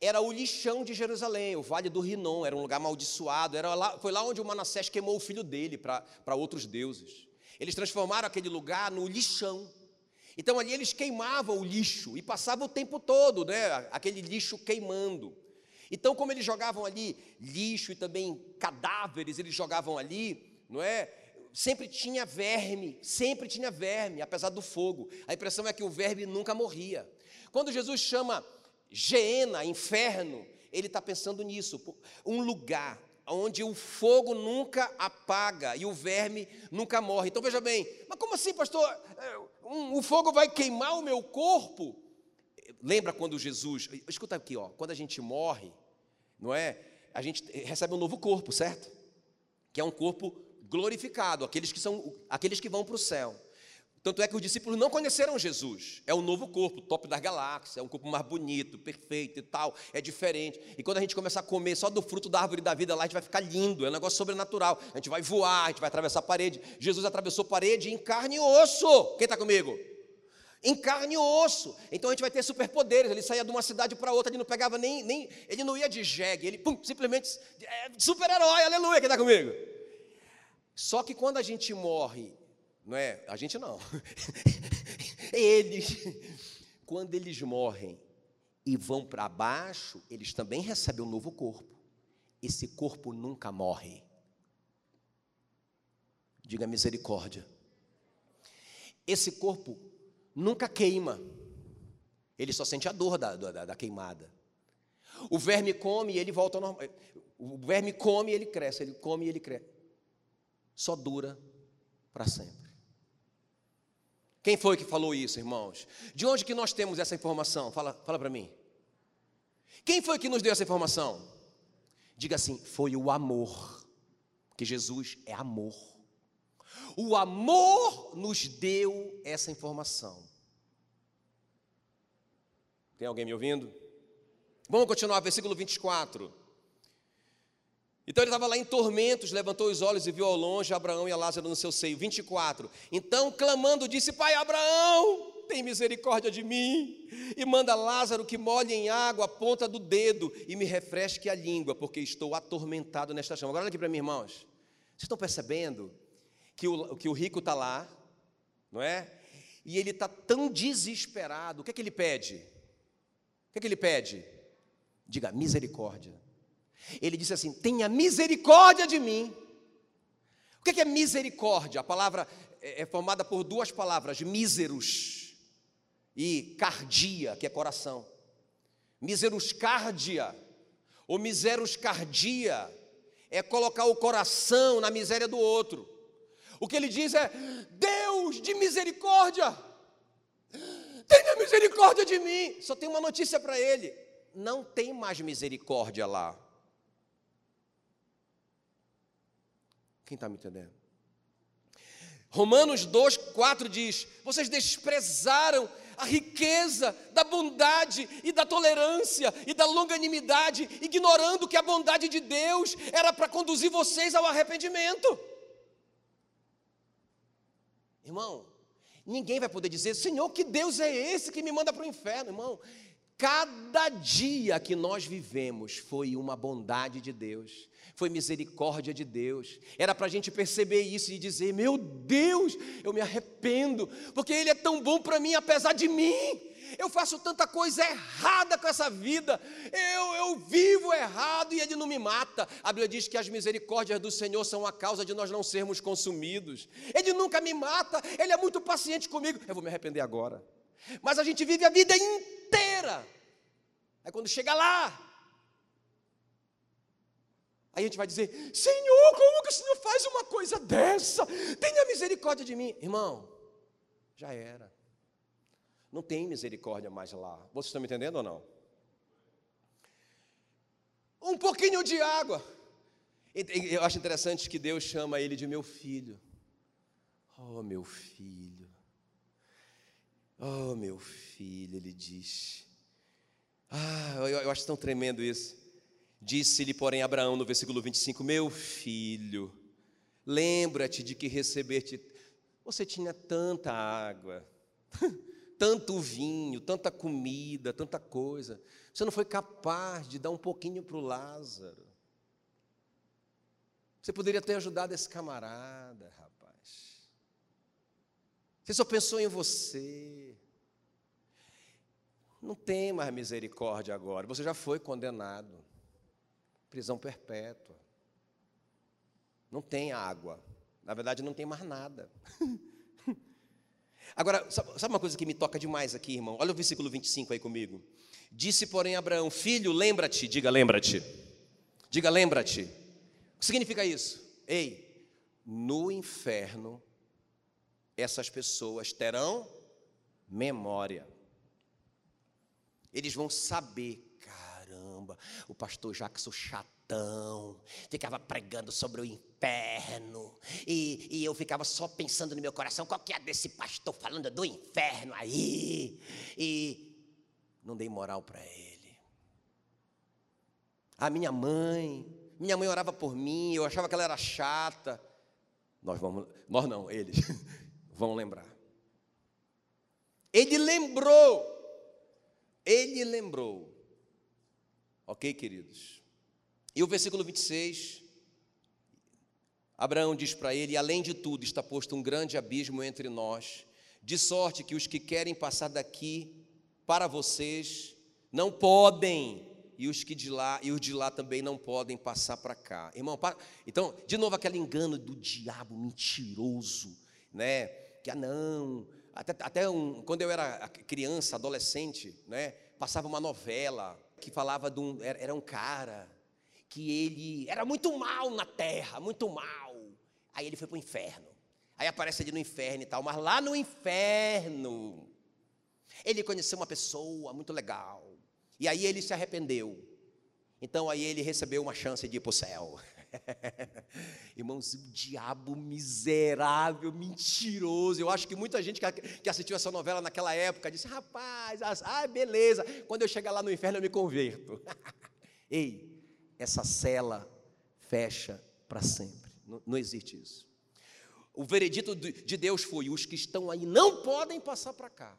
Era o lixão de Jerusalém, o Vale do Rinom, era um lugar amaldiçoado, era lá, foi lá onde o Manassés queimou o filho dele para outros deuses. Eles transformaram aquele lugar no lixão. Então ali eles queimavam o lixo e passavam o tempo todo, né, aquele lixo queimando. Então, como eles jogavam ali lixo e também cadáveres, eles jogavam ali, não é? Sempre tinha verme, sempre tinha verme, apesar do fogo. A impressão é que o verme nunca morria. Quando Jesus chama Geena, inferno, ele está pensando nisso, um lugar onde o fogo nunca apaga e o verme nunca morre. Então veja bem, mas como assim, pastor? É, o fogo vai queimar o meu corpo? Lembra quando Jesus, escuta aqui, ó, quando a gente morre, não é? A gente recebe um novo corpo, certo? Que é um corpo glorificado, aqueles que são aqueles que vão para o céu. Tanto é que os discípulos não conheceram Jesus. É um novo corpo, top das galáxias, é um corpo mais bonito, perfeito e tal, é diferente. E quando a gente começar a comer só do fruto da árvore da vida lá, a gente vai ficar lindo, é um negócio sobrenatural. A gente vai voar, a gente vai atravessar a parede. Jesus atravessou parede em carne e osso. Quem está comigo? Em carne e osso. Então a gente vai ter superpoderes. Ele saía de uma cidade para outra, ele não pegava nem, nem. Ele não ia de jegue, ele pum, simplesmente. É, super-herói, aleluia, quem está comigo? Só que quando a gente morre não é? A gente não. eles, quando eles morrem e vão para baixo, eles também recebem um novo corpo. Esse corpo nunca morre. Diga misericórdia. Esse corpo nunca queima. Ele só sente a dor da, da, da queimada. O verme come e ele volta ao normal. O verme come e ele cresce, ele come e ele cresce. Só dura para sempre. Quem foi que falou isso, irmãos? De onde que nós temos essa informação? Fala, fala para mim. Quem foi que nos deu essa informação? Diga assim: foi o amor. Porque Jesus é amor. O amor nos deu essa informação. Tem alguém me ouvindo? Vamos continuar, versículo 24. Então ele estava lá em tormentos, levantou os olhos e viu ao longe Abraão e Lázaro no seu seio. 24. Então, clamando, disse: Pai Abraão, tem misericórdia de mim, e manda Lázaro que molhe em água a ponta do dedo e me refresque a língua, porque estou atormentado nesta chama. Agora olha aqui para mim, irmãos. Vocês estão percebendo que o, que o rico está lá, não é? E ele está tão desesperado. O que é que ele pede? O que é que ele pede? Diga misericórdia. Ele disse assim: tenha misericórdia de mim. O que é misericórdia? A palavra é, é formada por duas palavras: míseros e cardia, que é coração. Míseros cardia, ou miseros cardia, é colocar o coração na miséria do outro. O que ele diz é: Deus de misericórdia, tenha misericórdia de mim. Só tem uma notícia para ele: não tem mais misericórdia lá. Quem está me entendendo? Romanos 2, 4 diz: Vocês desprezaram a riqueza da bondade e da tolerância e da longanimidade, ignorando que a bondade de Deus era para conduzir vocês ao arrependimento. Irmão, ninguém vai poder dizer: Senhor, que Deus é esse que me manda para o inferno, irmão. Cada dia que nós vivemos foi uma bondade de Deus, foi misericórdia de Deus. Era para a gente perceber isso e dizer: Meu Deus, eu me arrependo, porque Ele é tão bom para mim, apesar de mim. Eu faço tanta coisa errada com essa vida, eu, eu vivo errado e Ele não me mata. A Bíblia diz que as misericórdias do Senhor são a causa de nós não sermos consumidos. Ele nunca me mata, Ele é muito paciente comigo. Eu vou me arrepender agora. Mas a gente vive a vida inteira. Aí quando chega lá, Aí a gente vai dizer: Senhor, como que o Senhor faz uma coisa dessa? Tenha misericórdia de mim. Irmão, já era. Não tem misericórdia mais lá. Vocês estão me entendendo ou não? Um pouquinho de água. Eu acho interessante que Deus chama ele de meu filho. Oh, meu filho. Oh, meu filho, ele diz. Ah, eu, eu acho tão tremendo isso. Disse-lhe, porém, Abraão, no versículo 25: Meu filho, lembra-te de que recebeste Você tinha tanta água, tanto vinho, tanta comida, tanta coisa. Você não foi capaz de dar um pouquinho para o Lázaro. Você poderia ter ajudado esse camarada, rapaz. Você só pensou em você. Não tem mais misericórdia agora. Você já foi condenado. Prisão perpétua. Não tem água. Na verdade, não tem mais nada. Agora, sabe uma coisa que me toca demais aqui, irmão? Olha o versículo 25 aí comigo. Disse, porém, Abraão: Filho, lembra-te, diga lembra-te. Diga lembra-te. O que significa isso? Ei, no inferno, essas pessoas terão memória. Eles vão saber, caramba, o pastor Jackson chatão, ficava pregando sobre o inferno, e, e, eu ficava só pensando no meu coração, qual que é desse pastor falando do inferno aí? E não dei moral para ele. A minha mãe, minha mãe orava por mim, eu achava que ela era chata. Nós vamos, nós não, eles vão lembrar. Ele lembrou, ele lembrou. Ok, queridos? E o versículo 26, Abraão diz para ele: Além de tudo, está posto um grande abismo entre nós, de sorte que os que querem passar daqui para vocês não podem, e os que de lá e os de lá também não podem passar para cá. Irmão, para, então, de novo aquele engano do diabo mentiroso, né? Que ah não, até, até um, quando eu era criança, adolescente, né? Passava uma novela que falava de um era, era um cara que ele era muito mal na terra, muito mal. Aí ele foi para o inferno. Aí aparece ele no inferno e tal, mas lá no inferno, ele conheceu uma pessoa muito legal. E aí ele se arrependeu. Então aí ele recebeu uma chance de ir para o céu. Irmãos, o diabo miserável, mentiroso. Eu acho que muita gente que assistiu essa novela naquela época disse: rapaz, ah, beleza, quando eu chegar lá no inferno eu me converto. Ei, essa cela fecha para sempre. Não, não, existe isso. O veredito de Deus foi: os que estão aí não podem passar para cá.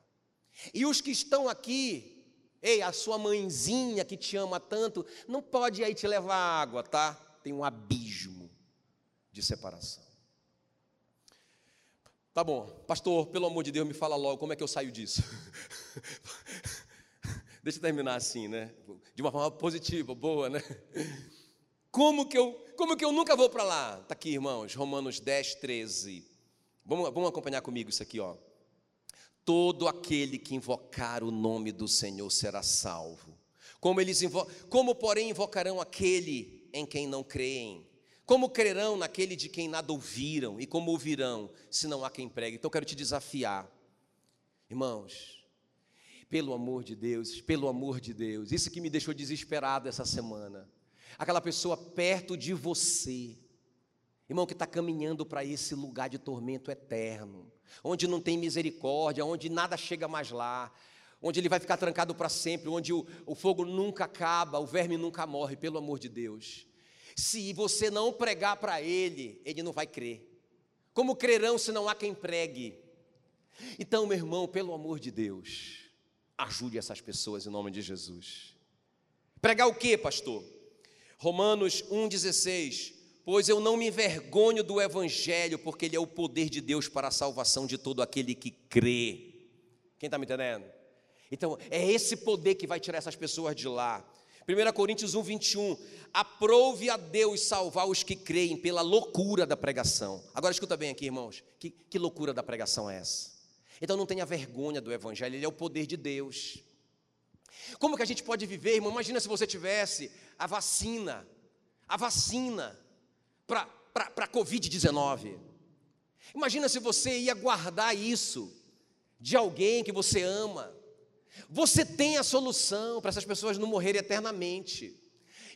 E os que estão aqui, ei, a sua mãezinha que te ama tanto, não pode aí te levar água, tá? Tem um abismo de separação. Tá bom, pastor, pelo amor de Deus, me fala logo como é que eu saio disso. Deixa eu terminar assim, né? De uma forma positiva, boa, né? Como que eu, como que eu nunca vou para lá? Está aqui, irmãos, Romanos 10, 13. Vamos, vamos acompanhar comigo isso aqui, ó. Todo aquele que invocar o nome do Senhor será salvo. Como eles invo... como porém invocarão aquele em quem não creem? Como crerão naquele de quem nada ouviram? E como ouvirão se não há quem pregue? Então eu quero te desafiar. Irmãos, pelo amor de Deus, pelo amor de Deus. Isso que me deixou desesperado essa semana. Aquela pessoa perto de você, irmão, que está caminhando para esse lugar de tormento eterno, onde não tem misericórdia, onde nada chega mais lá, onde ele vai ficar trancado para sempre, onde o, o fogo nunca acaba, o verme nunca morre, pelo amor de Deus. Se você não pregar para ele, ele não vai crer. Como crerão se não há quem pregue? Então, meu irmão, pelo amor de Deus, Ajude essas pessoas em nome de Jesus. Pregar o que, pastor? Romanos 1,16. Pois eu não me envergonho do Evangelho, porque ele é o poder de Deus para a salvação de todo aquele que crê. Quem está me entendendo? Então, é esse poder que vai tirar essas pessoas de lá. 1 Coríntios 1, 21. Aprove a Deus salvar os que creem pela loucura da pregação. Agora escuta bem aqui, irmãos. Que, que loucura da pregação é essa? Então não tenha vergonha do Evangelho, ele é o poder de Deus. Como que a gente pode viver, irmão? Imagina se você tivesse a vacina, a vacina para a Covid-19. Imagina se você ia guardar isso de alguém que você ama. Você tem a solução para essas pessoas não morrerem eternamente.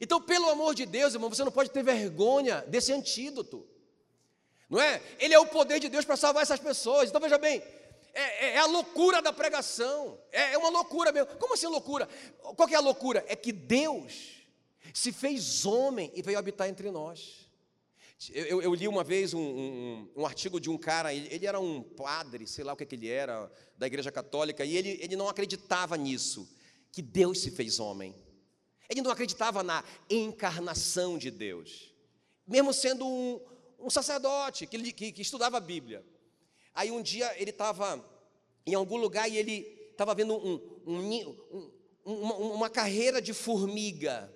Então, pelo amor de Deus, irmão, você não pode ter vergonha desse antídoto. Não é? Ele é o poder de Deus para salvar essas pessoas. Então, veja bem, é, é, é, a loucura da pregação. É, é uma loucura mesmo. Como assim loucura? Qual que é a loucura? É que Deus se fez homem e veio habitar entre nós. Eu, eu li uma vez um, um, um, artigo de um cara, ele, era um padre, sei lá o que, que ele era, da Igreja Católica, e ele, ele não acreditava nisso, que Deus se fez homem. Ele não acreditava na encarnação de Deus, mesmo sendo um, um sacerdote que, que, que, estudava a Bíblia. Aí um dia ele estava em algum lugar e ele estava vendo um, uma, uma carreira de formiga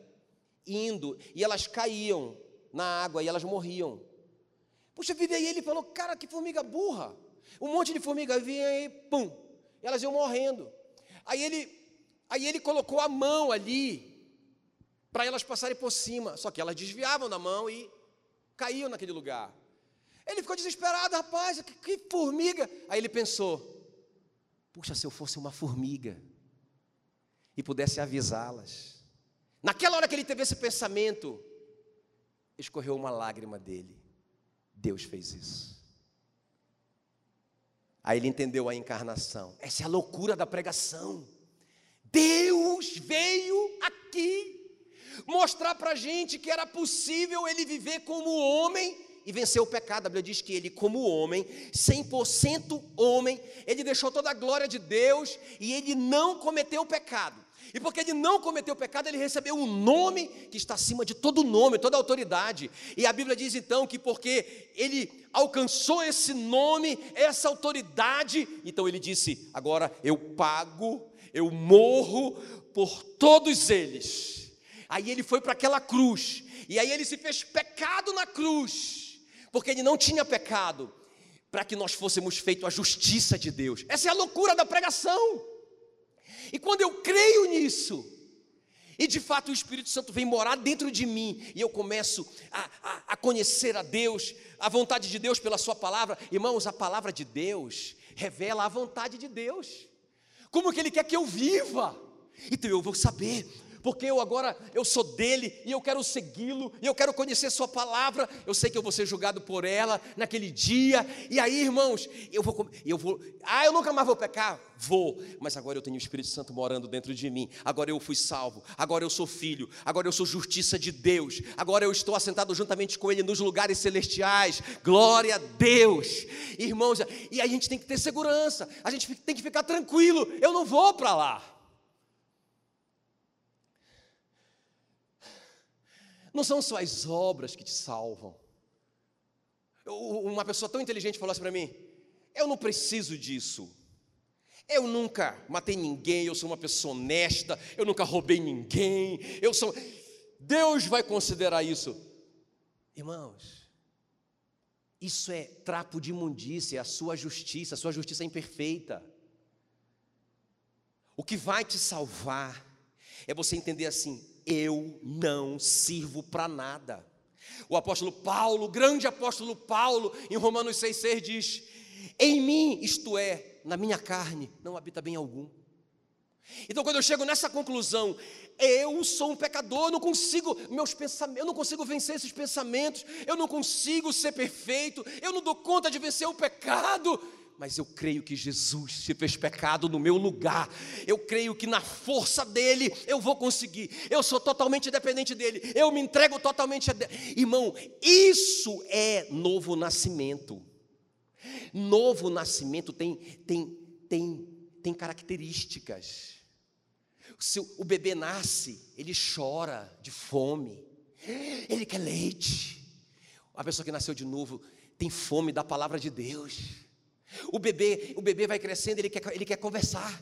indo, e elas caíam na água e elas morriam. Puxa vida, aí ele falou, cara, que formiga burra. Um monte de formiga vinha e pum, elas iam morrendo. Aí ele, aí ele colocou a mão ali para elas passarem por cima, só que elas desviavam da mão e caíam naquele lugar. Ele ficou desesperado, rapaz, que, que formiga. Aí ele pensou: puxa, se eu fosse uma formiga e pudesse avisá-las. Naquela hora que ele teve esse pensamento, escorreu uma lágrima dele. Deus fez isso. Aí ele entendeu a encarnação. Essa é a loucura da pregação. Deus veio aqui mostrar para a gente que era possível ele viver como homem e vencer o pecado. A Bíblia diz que ele, como homem, 100% homem, ele deixou toda a glória de Deus e ele não cometeu o pecado. E porque ele não cometeu pecado, ele recebeu um nome que está acima de todo nome, toda autoridade. E a Bíblia diz então que porque ele alcançou esse nome, essa autoridade, então ele disse: agora eu pago, eu morro por todos eles. Aí ele foi para aquela cruz, e aí ele se fez pecado na cruz, porque ele não tinha pecado, para que nós fôssemos feitos a justiça de Deus. Essa é a loucura da pregação. E quando eu creio nisso, e de fato o Espírito Santo vem morar dentro de mim, e eu começo a, a, a, conhecer a Deus, a vontade de Deus pela Sua palavra. Irmãos, a palavra de Deus revela a vontade de Deus, como que Ele quer que eu viva. Então eu vou saber porque eu agora eu sou dele e eu quero segui-lo e eu quero conhecer sua palavra. Eu sei que eu vou ser julgado por ela naquele dia. E aí, irmãos, eu vou eu vou, ah, eu nunca mais vou pecar, vou, mas agora eu tenho o Espírito Santo morando dentro de mim. Agora eu fui salvo, agora eu sou filho, agora eu sou justiça de Deus. Agora eu estou assentado juntamente com ele nos lugares celestiais. Glória a Deus. Irmãos, e a gente tem que ter segurança. A gente tem que ficar tranquilo. Eu não vou para lá. Não são só as obras que te salvam. Uma pessoa tão inteligente falou assim para mim: Eu não preciso disso. Eu nunca matei ninguém, eu sou uma pessoa honesta, eu nunca roubei ninguém, eu sou. Deus vai considerar isso. Irmãos, isso é trapo de imundícia, é a sua justiça, a sua justiça é imperfeita. O que vai te salvar é você entender assim: eu não sirvo para nada. O apóstolo Paulo, o grande apóstolo Paulo, em Romanos 6,6 diz: Em mim, isto é, na minha carne, não habita bem algum. Então, quando eu chego nessa conclusão, eu sou um pecador, eu não consigo meus pensamentos, eu não consigo vencer esses pensamentos, eu não consigo ser perfeito, eu não dou conta de vencer o pecado mas eu creio que Jesus se fez pecado no meu lugar. Eu creio que na força dele eu vou conseguir. Eu sou totalmente dependente dele. Eu me entrego totalmente a dele. Irmão, isso é novo nascimento. Novo nascimento tem tem tem tem características. Se o bebê nasce, ele chora de fome. Ele quer leite. A pessoa que nasceu de novo tem fome da palavra de Deus. O bebê, o bebê vai crescendo, ele quer, ele quer conversar,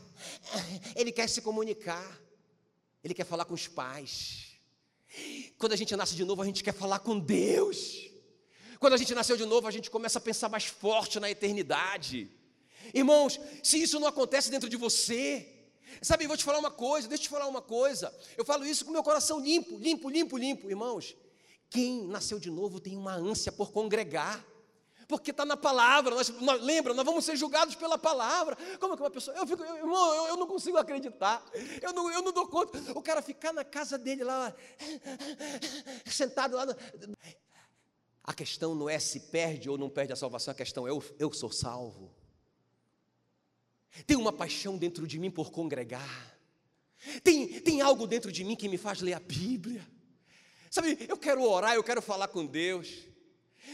ele quer se comunicar, ele quer falar com os pais. Quando a gente nasce de novo, a gente quer falar com Deus. Quando a gente nasceu de novo, a gente começa a pensar mais forte na eternidade. Irmãos, se isso não acontece dentro de você, sabe, vou te falar uma coisa, deixa eu te falar uma coisa. Eu falo isso com meu coração limpo, limpo, limpo, limpo, irmãos. Quem nasceu de novo tem uma ânsia por congregar porque está na palavra. Nós, nós, lembra, nós vamos ser julgados pela palavra. Como que uma pessoa. Eu fico, irmão, eu, eu, não consigo acreditar. Eu não, eu não dou conta. O cara ficar na casa dele lá, sentado lá. No, a questão não é se perde ou não perde a salvação, a questão é eu, eu sou salvo. Tem uma paixão dentro de mim por congregar. Tem, tem algo dentro de mim que me faz ler a Bíblia. Sabe, eu quero orar, eu quero falar com Deus.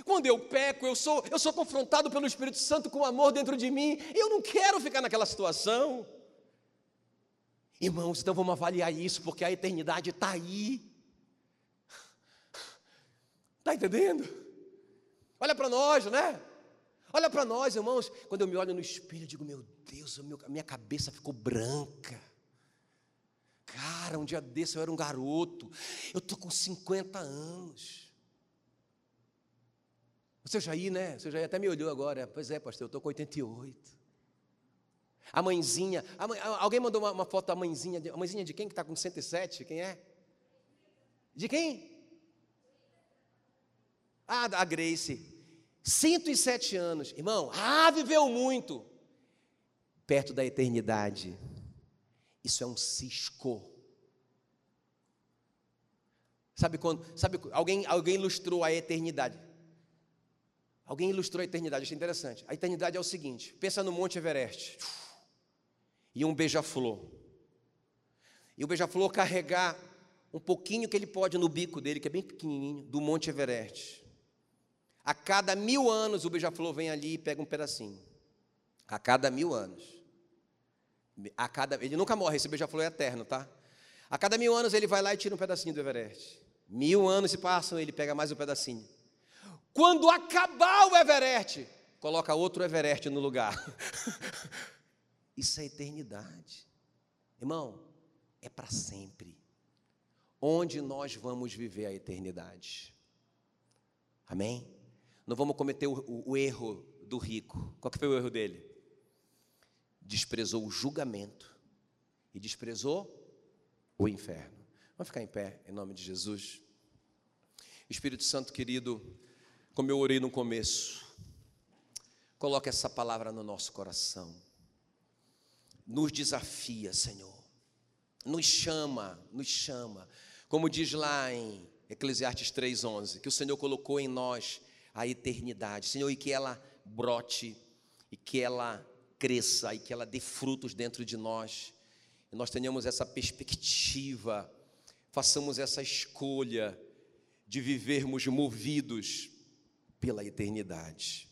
Quando eu peco, eu sou, eu sou confrontado pelo Espírito Santo com amor dentro de mim. Eu não quero ficar naquela situação. Irmãos, então vamos avaliar isso, porque a eternidade está aí. Está entendendo? Olha para nós, né? Olha para nós, irmãos. Quando eu me olho no espelho, eu digo: Meu Deus, a minha cabeça ficou branca. Cara, um dia desse eu era um garoto. Eu estou com 50 anos. Você já ia, né? Você já até me olhou agora. Pois é, pastor, eu estou com 88. A mãezinha, a mãe, alguém mandou uma, uma, foto da mãezinha, a mãezinha de quem que está com 107? Quem é? De quem? Ah, a Grace. 107 anos. Irmão, ah, viveu muito. Perto da eternidade. Isso é um cisco. Sabe quando? Sabe, alguém, alguém ilustrou a eternidade. Alguém ilustrou a eternidade, achei interessante. A eternidade é o seguinte: pensa no Monte Everest. E um beija-flor. E o beija-flor carregar um pouquinho que ele pode no bico dele, que é bem pequenininho, do Monte Everest. A cada mil anos o beija-flor vem ali e pega um pedacinho. A cada mil anos. A cada, ele nunca morre, esse beija-flor é eterno, tá? A cada mil anos ele vai lá e tira um pedacinho do Everest. Mil anos se passam, ele pega mais um pedacinho. Quando acabar o Everest, coloca outro Everest no lugar. Isso é eternidade. Irmão, é para sempre. Onde nós vamos viver a eternidade? Amém? Não vamos cometer o, o, o erro do rico. Qual que foi o erro dele? desprezou o julgamento e desprezou o inferno. Vamos ficar em pé em nome de Jesus. Espírito Santo querido, como eu orei no começo, coloque essa palavra no nosso coração. Nos desafia, Senhor. Nos chama, nos chama. Como diz lá em Eclesiastes 3:11, que o Senhor colocou em nós a eternidade, Senhor, e que ela brote e que ela cresça e que ela dê frutos dentro de nós. E nós tenhamos essa perspectiva, façamos essa escolha de vivermos movidos pela eternidade.